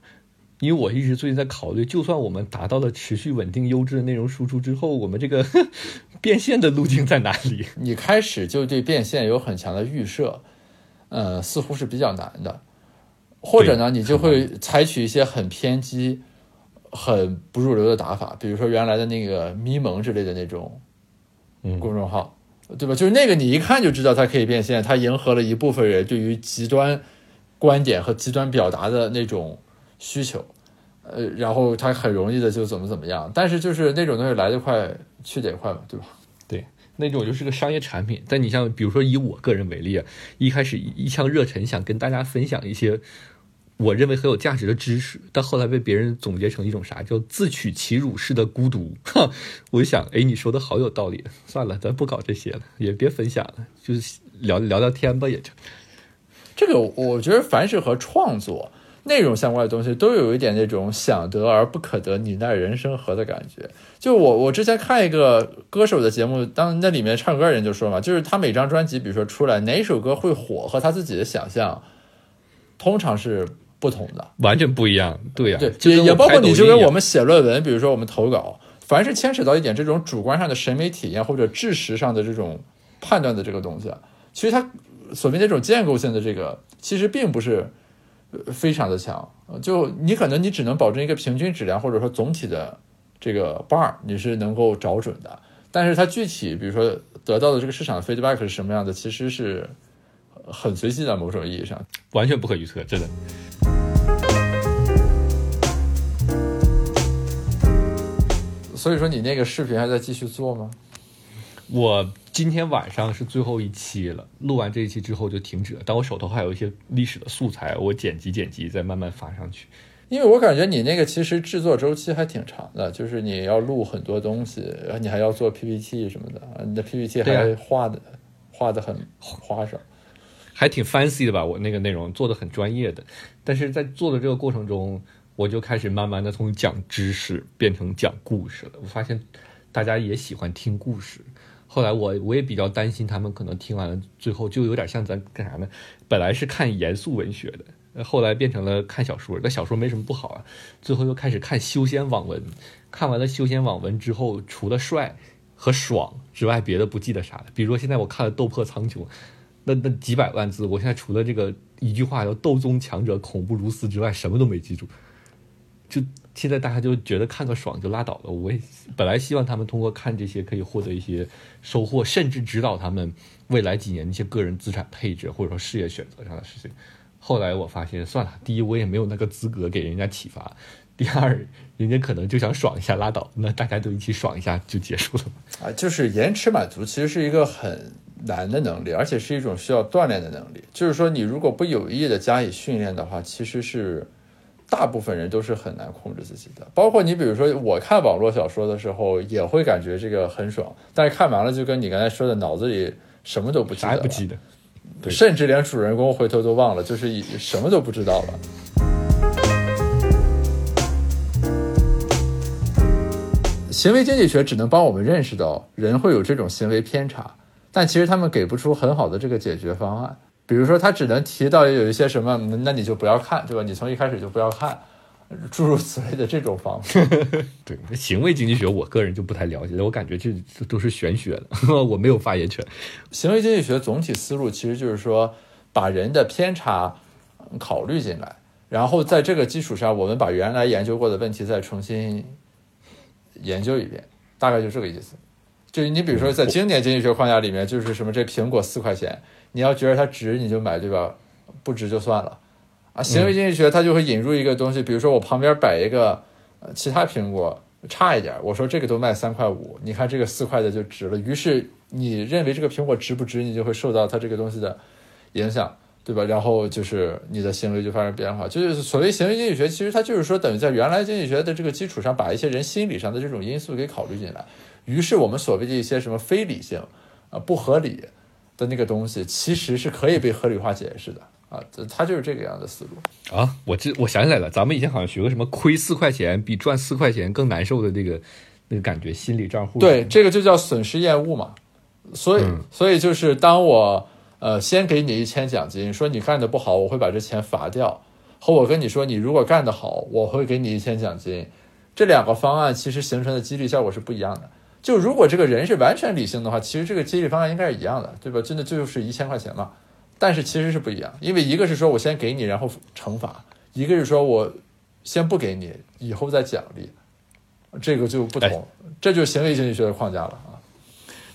因为我一直最近在考虑，就算我们达到了持续稳定优质的内容输出之后，我们这个 变现的路径在哪里？
你开始就对变现有很强的预设，呃，似乎是比较难的。或者呢，你就会采取一些很偏激、很不入流的打法，比如说原来的那个咪蒙之类的那种公众号，对吧？就是那个你一看就知道它可以变现，它迎合了一部分人对于极端观点和极端表达的那种。需求，呃，然后他很容易的就怎么怎么样。但是就是那种东西来得快去得也快嘛，对吧？
对，那种就是个商业产品。但你像比如说以我个人为例啊，一开始一腔热忱想跟大家分享一些。我认为很有价值的知识，但后来被别人总结成一种啥叫自取其辱式的孤独。哈，我就想，哎，你说的好有道理。算了，咱不搞这些了，也别分享了，就是聊聊聊天吧，也就。
这个我觉得，凡是和创作内容相关的东西，都有一点那种想得而不可得，你奈人生何的感觉。就我我之前看一个歌手的节目，当那里面唱歌人就说嘛，就是他每张专辑，比如说出来哪首歌会火，和他自己的想象，通常是。不同的，
完全不一样，对呀，
对，也也包括你就跟我们写论文，比如说我们投稿，凡是牵扯到一点这种主观上的审美体验或者知识上的这种判断的这个东西，其实它所谓那种建构性的这个，其实并不是非常的强，就你可能你只能保证一个平均质量或者说总体的这个 bar 你是能够找准的，但是它具体比如说得到的这个市场 feedback 是什么样的，其实是很随机的，某种意义上
完全不可预测，真的。
所以说你那个视频还在继续做吗？
我今天晚上是最后一期了，录完这一期之后就停止了。但我手头还有一些历史的素材，我剪辑剪辑再慢慢发上去。
因为我感觉你那个其实制作周期还挺长的，就是你要录很多东西，然后你还要做 PPT 什么的，你的 PPT 还画的画的很花哨，
还挺 fancy 的吧？我那个内容做的很专业的，但是在做的这个过程中。我就开始慢慢的从讲知识变成讲故事了。我发现大家也喜欢听故事。后来我我也比较担心他们可能听完了最后就有点像咱干啥呢？本来是看严肃文学的，后来变成了看小说。那小说没什么不好啊。最后又开始看修仙网文。看完了修仙网文之后，除了帅和爽之外，别的不记得啥了。比如说现在我看了《斗破苍穹》，那那几百万字，我现在除了这个一句话叫“斗宗强者恐怖如斯”之外，什么都没记住。就现在大家就觉得看个爽就拉倒了。我也本来希望他们通过看这些可以获得一些收获，甚至指导他们未来几年一些个人资产配置或者说事业选择上的事情。后来我发现算了，第一我也没有那个资格给人家启发，第二人家可能就想爽一下拉倒，那大家都一起爽一下就结束了
啊，就是延迟满足其实是一个很难的能力，而且是一种需要锻炼的能力。就是说你如果不有意的加以训练的话，其实是。大部分人都是很难控制自己的，包括你，比如说我看网络小说的时候，也会感觉这个很爽，但是看完了就跟你刚才说的，脑子里什么都不记得，
不记得，
甚至连主人公回头都忘了，就是什么都不知道了。行为经济学只能帮我们认识到人会有这种行为偏差，但其实他们给不出很好的这个解决方案。比如说，他只能提到有一些什么，那你就不要看，对吧？你从一开始就不要看，诸如此类的这种方式。
对，行为经济学，我个人就不太了解，我感觉这都是玄学的，我没有发言权。
行为经济学总体思路其实就是说，把人的偏差考虑进来，然后在这个基础上，我们把原来研究过的问题再重新研究一遍，大概就这个意思。就是你比如说，在经典经济学框架里面，就是什么这苹果四块钱。你要觉得它值，你就买，对吧？不值就算了。啊，行为经济学它就会引入一个东西，比如说我旁边摆一个其他苹果差一点，我说这个都卖三块五，你看这个四块的就值了。于是你认为这个苹果值不值，你就会受到它这个东西的影响，对吧？然后就是你的行为就发生变化。就是所谓行为经济学，其实它就是说等于在原来经济学的这个基础上，把一些人心理上的这种因素给考虑进来。于是我们所谓的一些什么非理性啊不合理。的那个东西其实是可以被合理化解释的啊，他就是这个样的思路
啊。我这我想起来了，咱们以前好像学过什么亏四块钱比赚四块钱更难受的那个那个感觉，心理账户。
对，这个就叫损失厌恶嘛。所以，所以就是当我呃先给你一千奖金，说你干的不好，我会把这钱罚掉；和我跟你说你如果干得好，我会给你一千奖金，这两个方案其实形成的激励效果是不一样的。就如果这个人是完全理性的话，其实这个激励方案应该是一样的，对吧？真的就是一千块钱嘛。但是其实是不一样，因为一个是说我先给你，然后惩罚；一个是说我先不给你，以后再奖励，这个就不同。这就是行为经济学的框架了啊。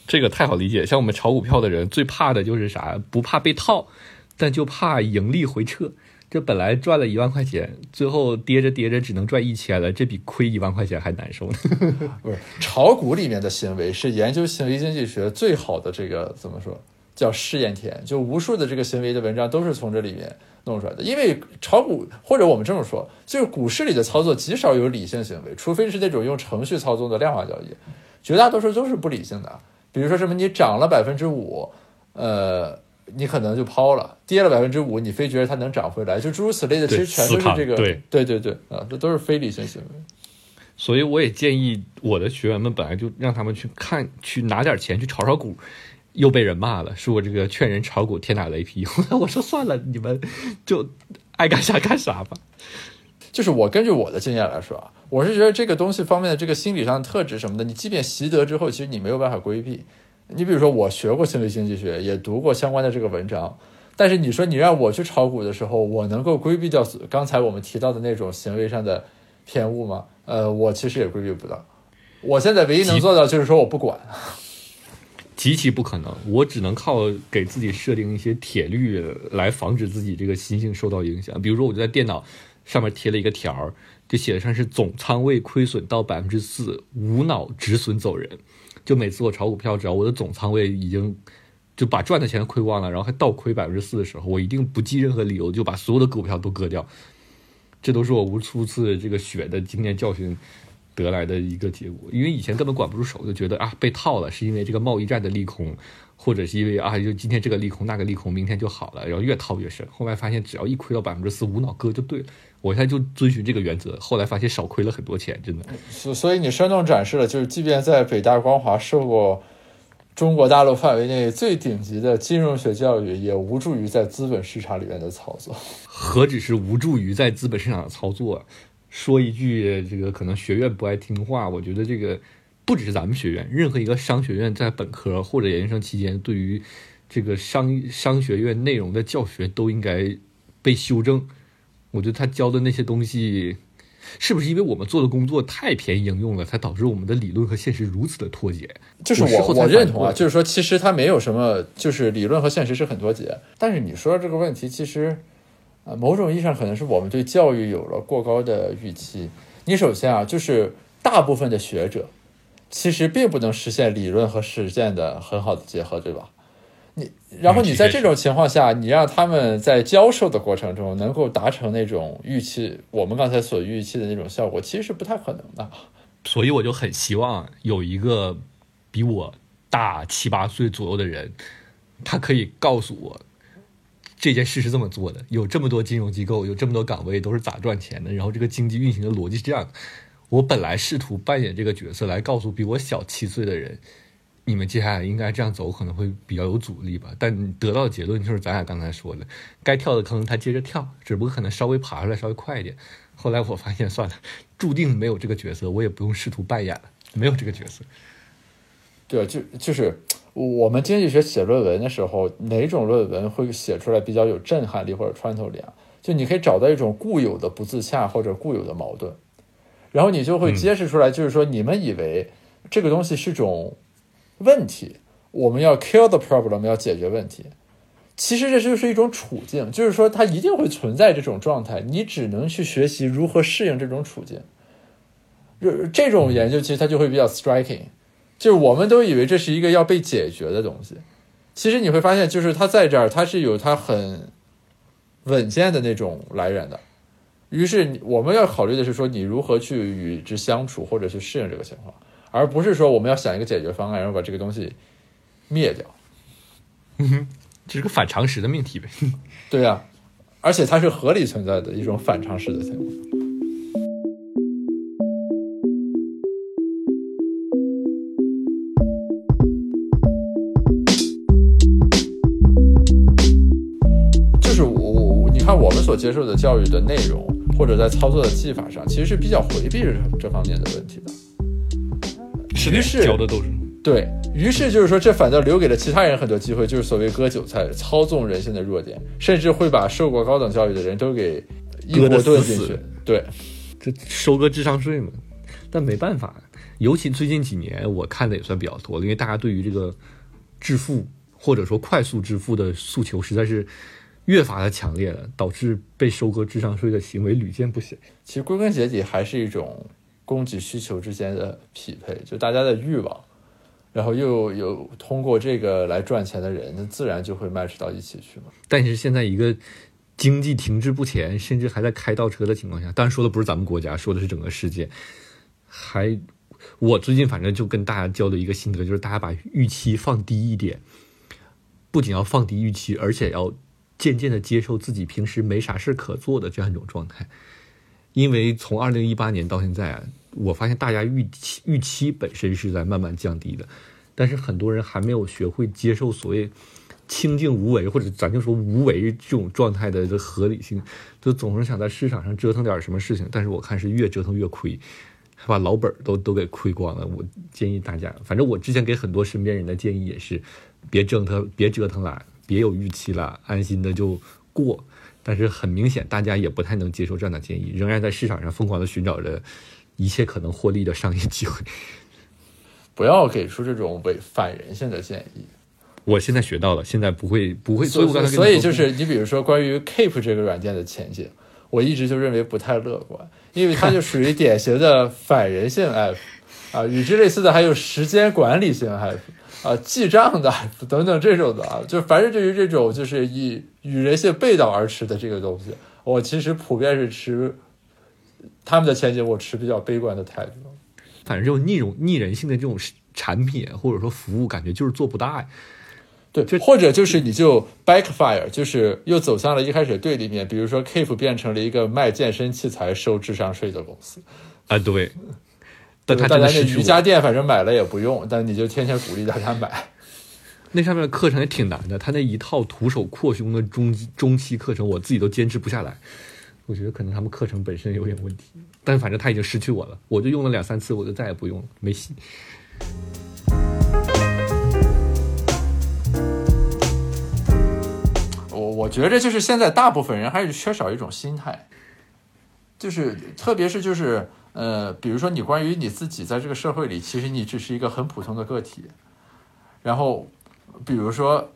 这个太好理解，像我们炒股票的人最怕的就是啥？不怕被套，但就怕盈利回撤。这本来赚了一万块钱，最后跌着跌着只能赚一千了，这比亏一万块钱还难受呢。
不是炒股里面的行为是研究行为经济学最好的这个怎么说叫试验田，就无数的这个行为的文章都是从这里面弄出来的。因为炒股或者我们这么说，就是股市里的操作极少有理性行为，除非是那种用程序操纵的量化交易，绝大多数都是不理性的。比如说什么你涨了百分之五，呃。你可能就抛了，跌了百分之五，你非觉得它能涨回来，就诸如此类的，其实全都是这个，
对
对对对啊，这都是非理性行为。
所以我也建议我的学员们，本来就让他们去看，去拿点钱去炒炒股，又被人骂了，说我这个劝人炒股天打雷劈。我说算了，你们就爱干啥干啥吧。
就是我根据我的经验来说啊，我是觉得这个东西方面的这个心理上的特质什么的，你即便习得之后，其实你没有办法规避。你比如说，我学过心理经济学，也读过相关的这个文章，但是你说你让我去炒股的时候，我能够规避掉刚才我们提到的那种行为上的偏误吗？呃，我其实也规避不到。我现在唯一能做到就是说我不管，
极其不可能。我只能靠给自己设定一些铁律来防止自己这个心性受到影响。比如说，我就在电脑上面贴了一个条儿，就写的上是总仓位亏损到百分之四，无脑止损走人。就每次我炒股票，只要我的总仓位已经就把赚的钱亏光了，然后还倒亏百分之四的时候，我一定不计任何理由就把所有的股票都割掉。这都是我无数次这个血的经验教训得来的一个结果。因为以前根本管不住手，就觉得啊被套了，是因为这个贸易战的利空，或者是因为啊就今天这个利空那个利空，明天就好了，然后越套越深。后来发现只要一亏到百分之四，无脑割就对了。我现在就遵循这个原则，后来发现少亏了很多钱，真的。
所所以你生动展示了，就是即便在北大光华受过中国大陆范围内最顶级的金融学教育，也无助于在资本市场里面的操作。
何止是无助于在资本市场的操作？说一句这个可能学院不爱听话，我觉得这个不只是咱们学院，任何一个商学院在本科或者研究生期间，对于这个商商学院内容的教学都应该被修正。我觉得他教的那些东西，是不是因为我们做的工作太便宜应用了，才导致我们的理论和现实如此的脱节？
就是我我认同啊，就是说其实他没有什么，就是理论和现实是很脱节。但是你说这个问题，其实啊，某种意义上可能是我们对教育有了过高的预期。你首先啊，就是大部分的学者其实并不能实现理论和实践的很好的结合，对吧？你，然后你在这种情况下，你让他们在教授的过程中能够达成那种预期，我们刚才所预期的那种效果，其实是不太可能的。
所以我就很希望有一个比我大七八岁左右的人，他可以告诉我这件事是这么做的。有这么多金融机构，有这么多岗位，都是咋赚钱的？然后这个经济运行的逻辑是这样。我本来试图扮演这个角色，来告诉比我小七岁的人。你们接下来应该这样走，可能会比较有阻力吧。但得到的结论就是咱俩刚才说的，该跳的坑他接着跳，只不过可能稍微爬出来稍微快一点。后来我发现算了，注定没有这个角色，我也不用试图扮演了，没有这个角色。
对，就就是我们经济学写论文的时候，哪种论文会写出来比较有震撼力或者穿透力啊？就你可以找到一种固有的不自洽或者固有的矛盾，然后你就会揭示出来，就是说你们以为这个东西是种。问题，我们要 kill the problem，要解决问题。其实这就是一种处境，就是说它一定会存在这种状态，你只能去学习如何适应这种处境。这这种研究其实它就会比较 striking，就是我们都以为这是一个要被解决的东西，其实你会发现，就是它在这儿，它是有它很稳健的那种来源的。于是我们要考虑的是说，你如何去与之相处，或者去适应这个情况。而不是说我们要想一个解决方案，然后把这个东西灭掉，
这是个反常识的命题呗。
对呀，而且它是合理存在的一种反常识的情况。就是我，你看我们所接受的教育的内容，或者在操作的技法上，其实是比较回避这这方面的问题的。于是
教的都是
对于是，就是说，这反倒留给了其他人很多机会，就是所谓割韭菜、操纵人性的弱点，甚至会把受过高等教育的人都给一锅炖进去。对，
这收割智商税嘛。但没办法，尤其最近几年，我看的也算比较多了，因为大家对于这个致富或者说快速致富的诉求实在是越发的强烈了，导致被收割智商税的行为屡见不鲜。
其实归根结底还是一种供给需求之间的匹配，就大家的欲望，然后又有通过这个来赚钱的人，那自然就会 match 到一起去嘛。
但是现在一个经济停滞不前，甚至还在开倒车的情况下，当然说的不是咱们国家，说的是整个世界。还，我最近反正就跟大家交流一个心得，就是大家把预期放低一点，不仅要放低预期，而且要。渐渐的接受自己平时没啥事可做的这样一种状态，因为从二零一八年到现在啊，我发现大家预期预期本身是在慢慢降低的，但是很多人还没有学会接受所谓清静无为或者咱就说无为这种状态的合理性，就总是想在市场上折腾点什么事情，但是我看是越折腾越亏，还把老本都都给亏光了。我建议大家，反正我之前给很多身边人的建议也是，别折腾，别折腾了。别有预期了，安心的就过。但是很明显，大家也不太能接受这样的建议，仍然在市场上疯狂的寻找着一切可能获利的商业机会。
不要给出这种违反人性的建议。
我现在学到了，现在不会不会。
所以所以就是你比如说关于 Keep 这个软件的前景，我一直就认为不太乐观，因为它就属于 典型的反人性 App 啊。与之类似的还有时间管理型 App。啊，记账的等等这种的啊，就凡是对于这种就是以与人性背道而驰的这个东西，我其实普遍是持他们的前景，我持比较悲观的态度。
反正这种逆容逆人性的这种产品或者说服务，感觉就是做不大呀。
对，就或者就是你就 backfire，就是又走向了一开始对立面，比如说 Keep 变成了一个卖健身器材收智商税的公司
啊，对。
但大家那瑜伽垫反正买了也不用，但你就天天鼓励大家买。
那上面的课程也挺难的，他那一套徒手扩胸的中中期课程，我自己都坚持不下来。我觉得可能他们课程本身有点问题，但反正他已经失去我了，我就用了两三次，我就再也不用了，没戏。
我我觉着就是现在大部分人还是缺少一种心态，就是特别是就是。呃，比如说你关于你自己在这个社会里，其实你只是一个很普通的个体。然后，比如说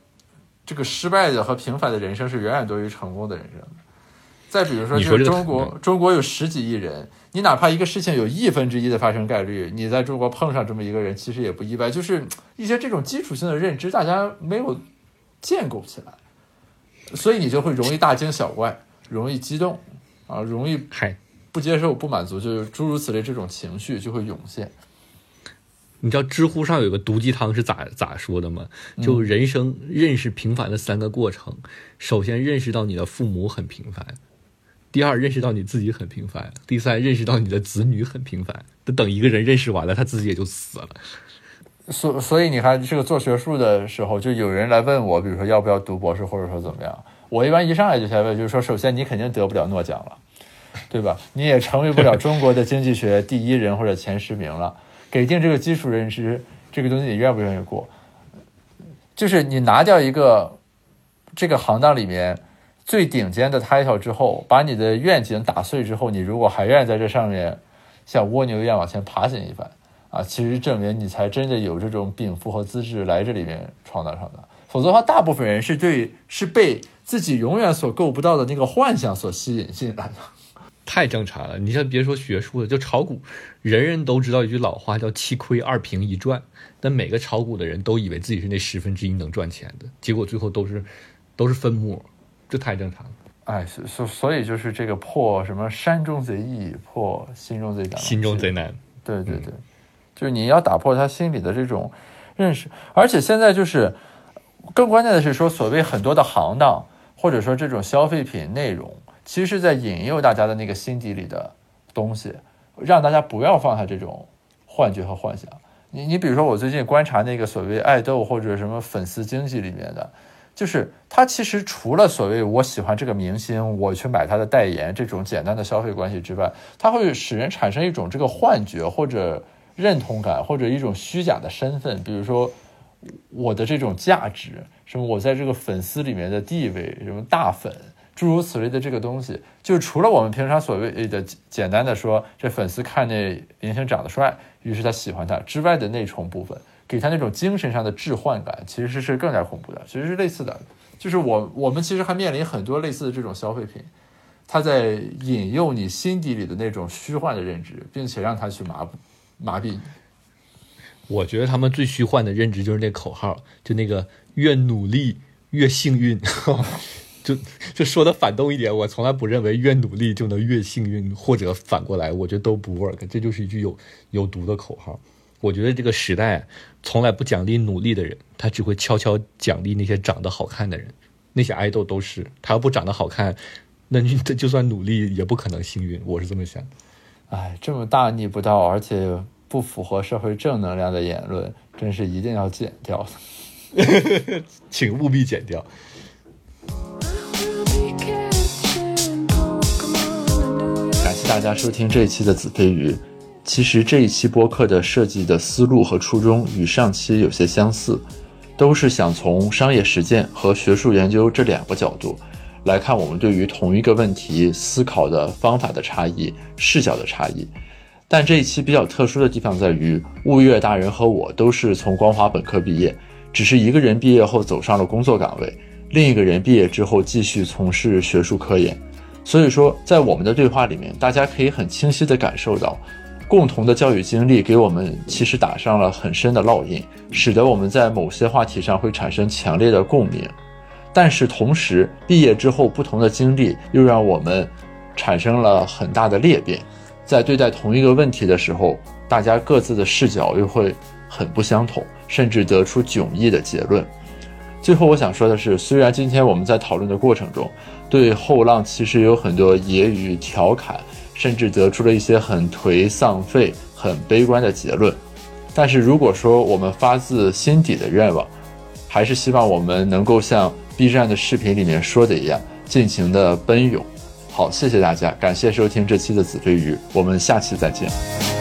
这个失败的和平凡的人生是远远多于成功的人生。再比如说，就是中国，中国有十几亿人，你哪怕一个事情有亿分之一的发生概率，你在中国碰上这么一个人，其实也不意外。就是一些这种基础性的认知，大家没有建构起来，所以你就会容易大惊小怪，容易激动啊，容易
嗨。
不接受、不满足，就是诸如此类这种情绪就会涌现。
你知道知乎上有个毒鸡汤是咋咋说的吗？就人生认识平凡的三个过程：首先认识到你的父母很平凡；第二认识到你自己很平凡；第三认识到你的子女很平凡。等一个人认识完了，他自己也就死了。
所所以你看，这个做学术的时候，就有人来问我，比如说要不要读博士，或者说怎么样？我一般一上来就先问，就是说，首先你肯定得不了诺奖了。对吧？你也成为不了中国的经济学第一人或者前十名了。给定这个基础认知，这个东西你愿不愿意过？就是你拿掉一个这个行当里面最顶尖的 title 之后，把你的愿景打碎之后，你如果还愿意在这上面像蜗牛一样往前爬行一番啊，其实证明你才真的有这种禀赋和资质来这里面闯荡闯荡。否则的话，大部分人是对是被自己永远所够不到的那个幻想所吸引进来的。
太正常了，你像别说学术了，就炒股，人人都知道一句老话叫“七亏二平一赚”，但每个炒股的人都以为自己是那十分之一能赚钱的，结果最后都是 都是分母，这太正常了。
哎，所所以就是这个破什么山中贼易，破心中贼难。
心中贼难。
对对对，就是你要打破他心里的这种认识，而且现在就是更关键的是说，所谓很多的行当或者说这种消费品内容。其实是在引诱大家的那个心底里的东西，让大家不要放下这种幻觉和幻想。你你比如说，我最近观察那个所谓爱豆或者什么粉丝经济里面的，就是他其实除了所谓我喜欢这个明星，我去买他的代言这种简单的消费关系之外，他会使人产生一种这个幻觉或者认同感，或者一种虚假的身份，比如说我的这种价值，什么我在这个粉丝里面的地位，什么大粉。诸如此类的这个东西，就除了我们平常所谓的简单的说，这粉丝看那明星长得帅，于是他喜欢他之外的那重部分，给他那种精神上的置换感，其实是更加恐怖的。其实是类似的，就是我我们其实还面临很多类似的这种消费品，他在引诱你心底里的那种虚幻的认知，并且让他去麻麻痹你。
我觉得他们最虚幻的认知就是那口号，就那个越努力越幸运，就 就说的反动一点，我从来不认为越努力就能越幸运，或者反过来，我觉得都不 work，这就是一句有有毒的口号。我觉得这个时代从来不奖励努力的人，他只会悄悄奖励那些长得好看的人。那些爱豆都是，他要不长得好看，那你就算努力也不可能幸运。我是这么想。
哎，这么大逆不道，而且不符合社会正能量的言论，真是一定要剪掉
的，请务必剪掉。
大家收听这一期的子非鱼。其实这一期播客的设计的思路和初衷与上期有些相似，都是想从商业实践和学术研究这两个角度来看我们对于同一个问题思考的方法的差异、视角的差异。但这一期比较特殊的地方在于，物月大人和我都是从光华本科毕业，只是一个人毕业后走上了工作岗位，另一个人毕业之后继续从事学术科研。所以说，在我们的对话里面，大家可以很清晰地感受到。共同的教育经历给我们其实打上了很深的烙印，使得我们在某些话题上会产生强烈的共鸣。但是同时，毕业之后不同的经历又让我们产生了很大的裂变，在对待同一个问题的时候，大家各自的视角又会很不相同，甚至得出迥异的结论。最后，我想说的是，虽然今天我们在讨论的过程中对后浪其实有很多揶揄调侃。甚至得出了一些很颓丧废、很悲观的结论。但是如果说我们发自心底的愿望，还是希望我们能够像 B 站的视频里面说的一样，尽情的奔涌。好，谢谢大家，感谢收听这期的子非鱼，我们下期再见。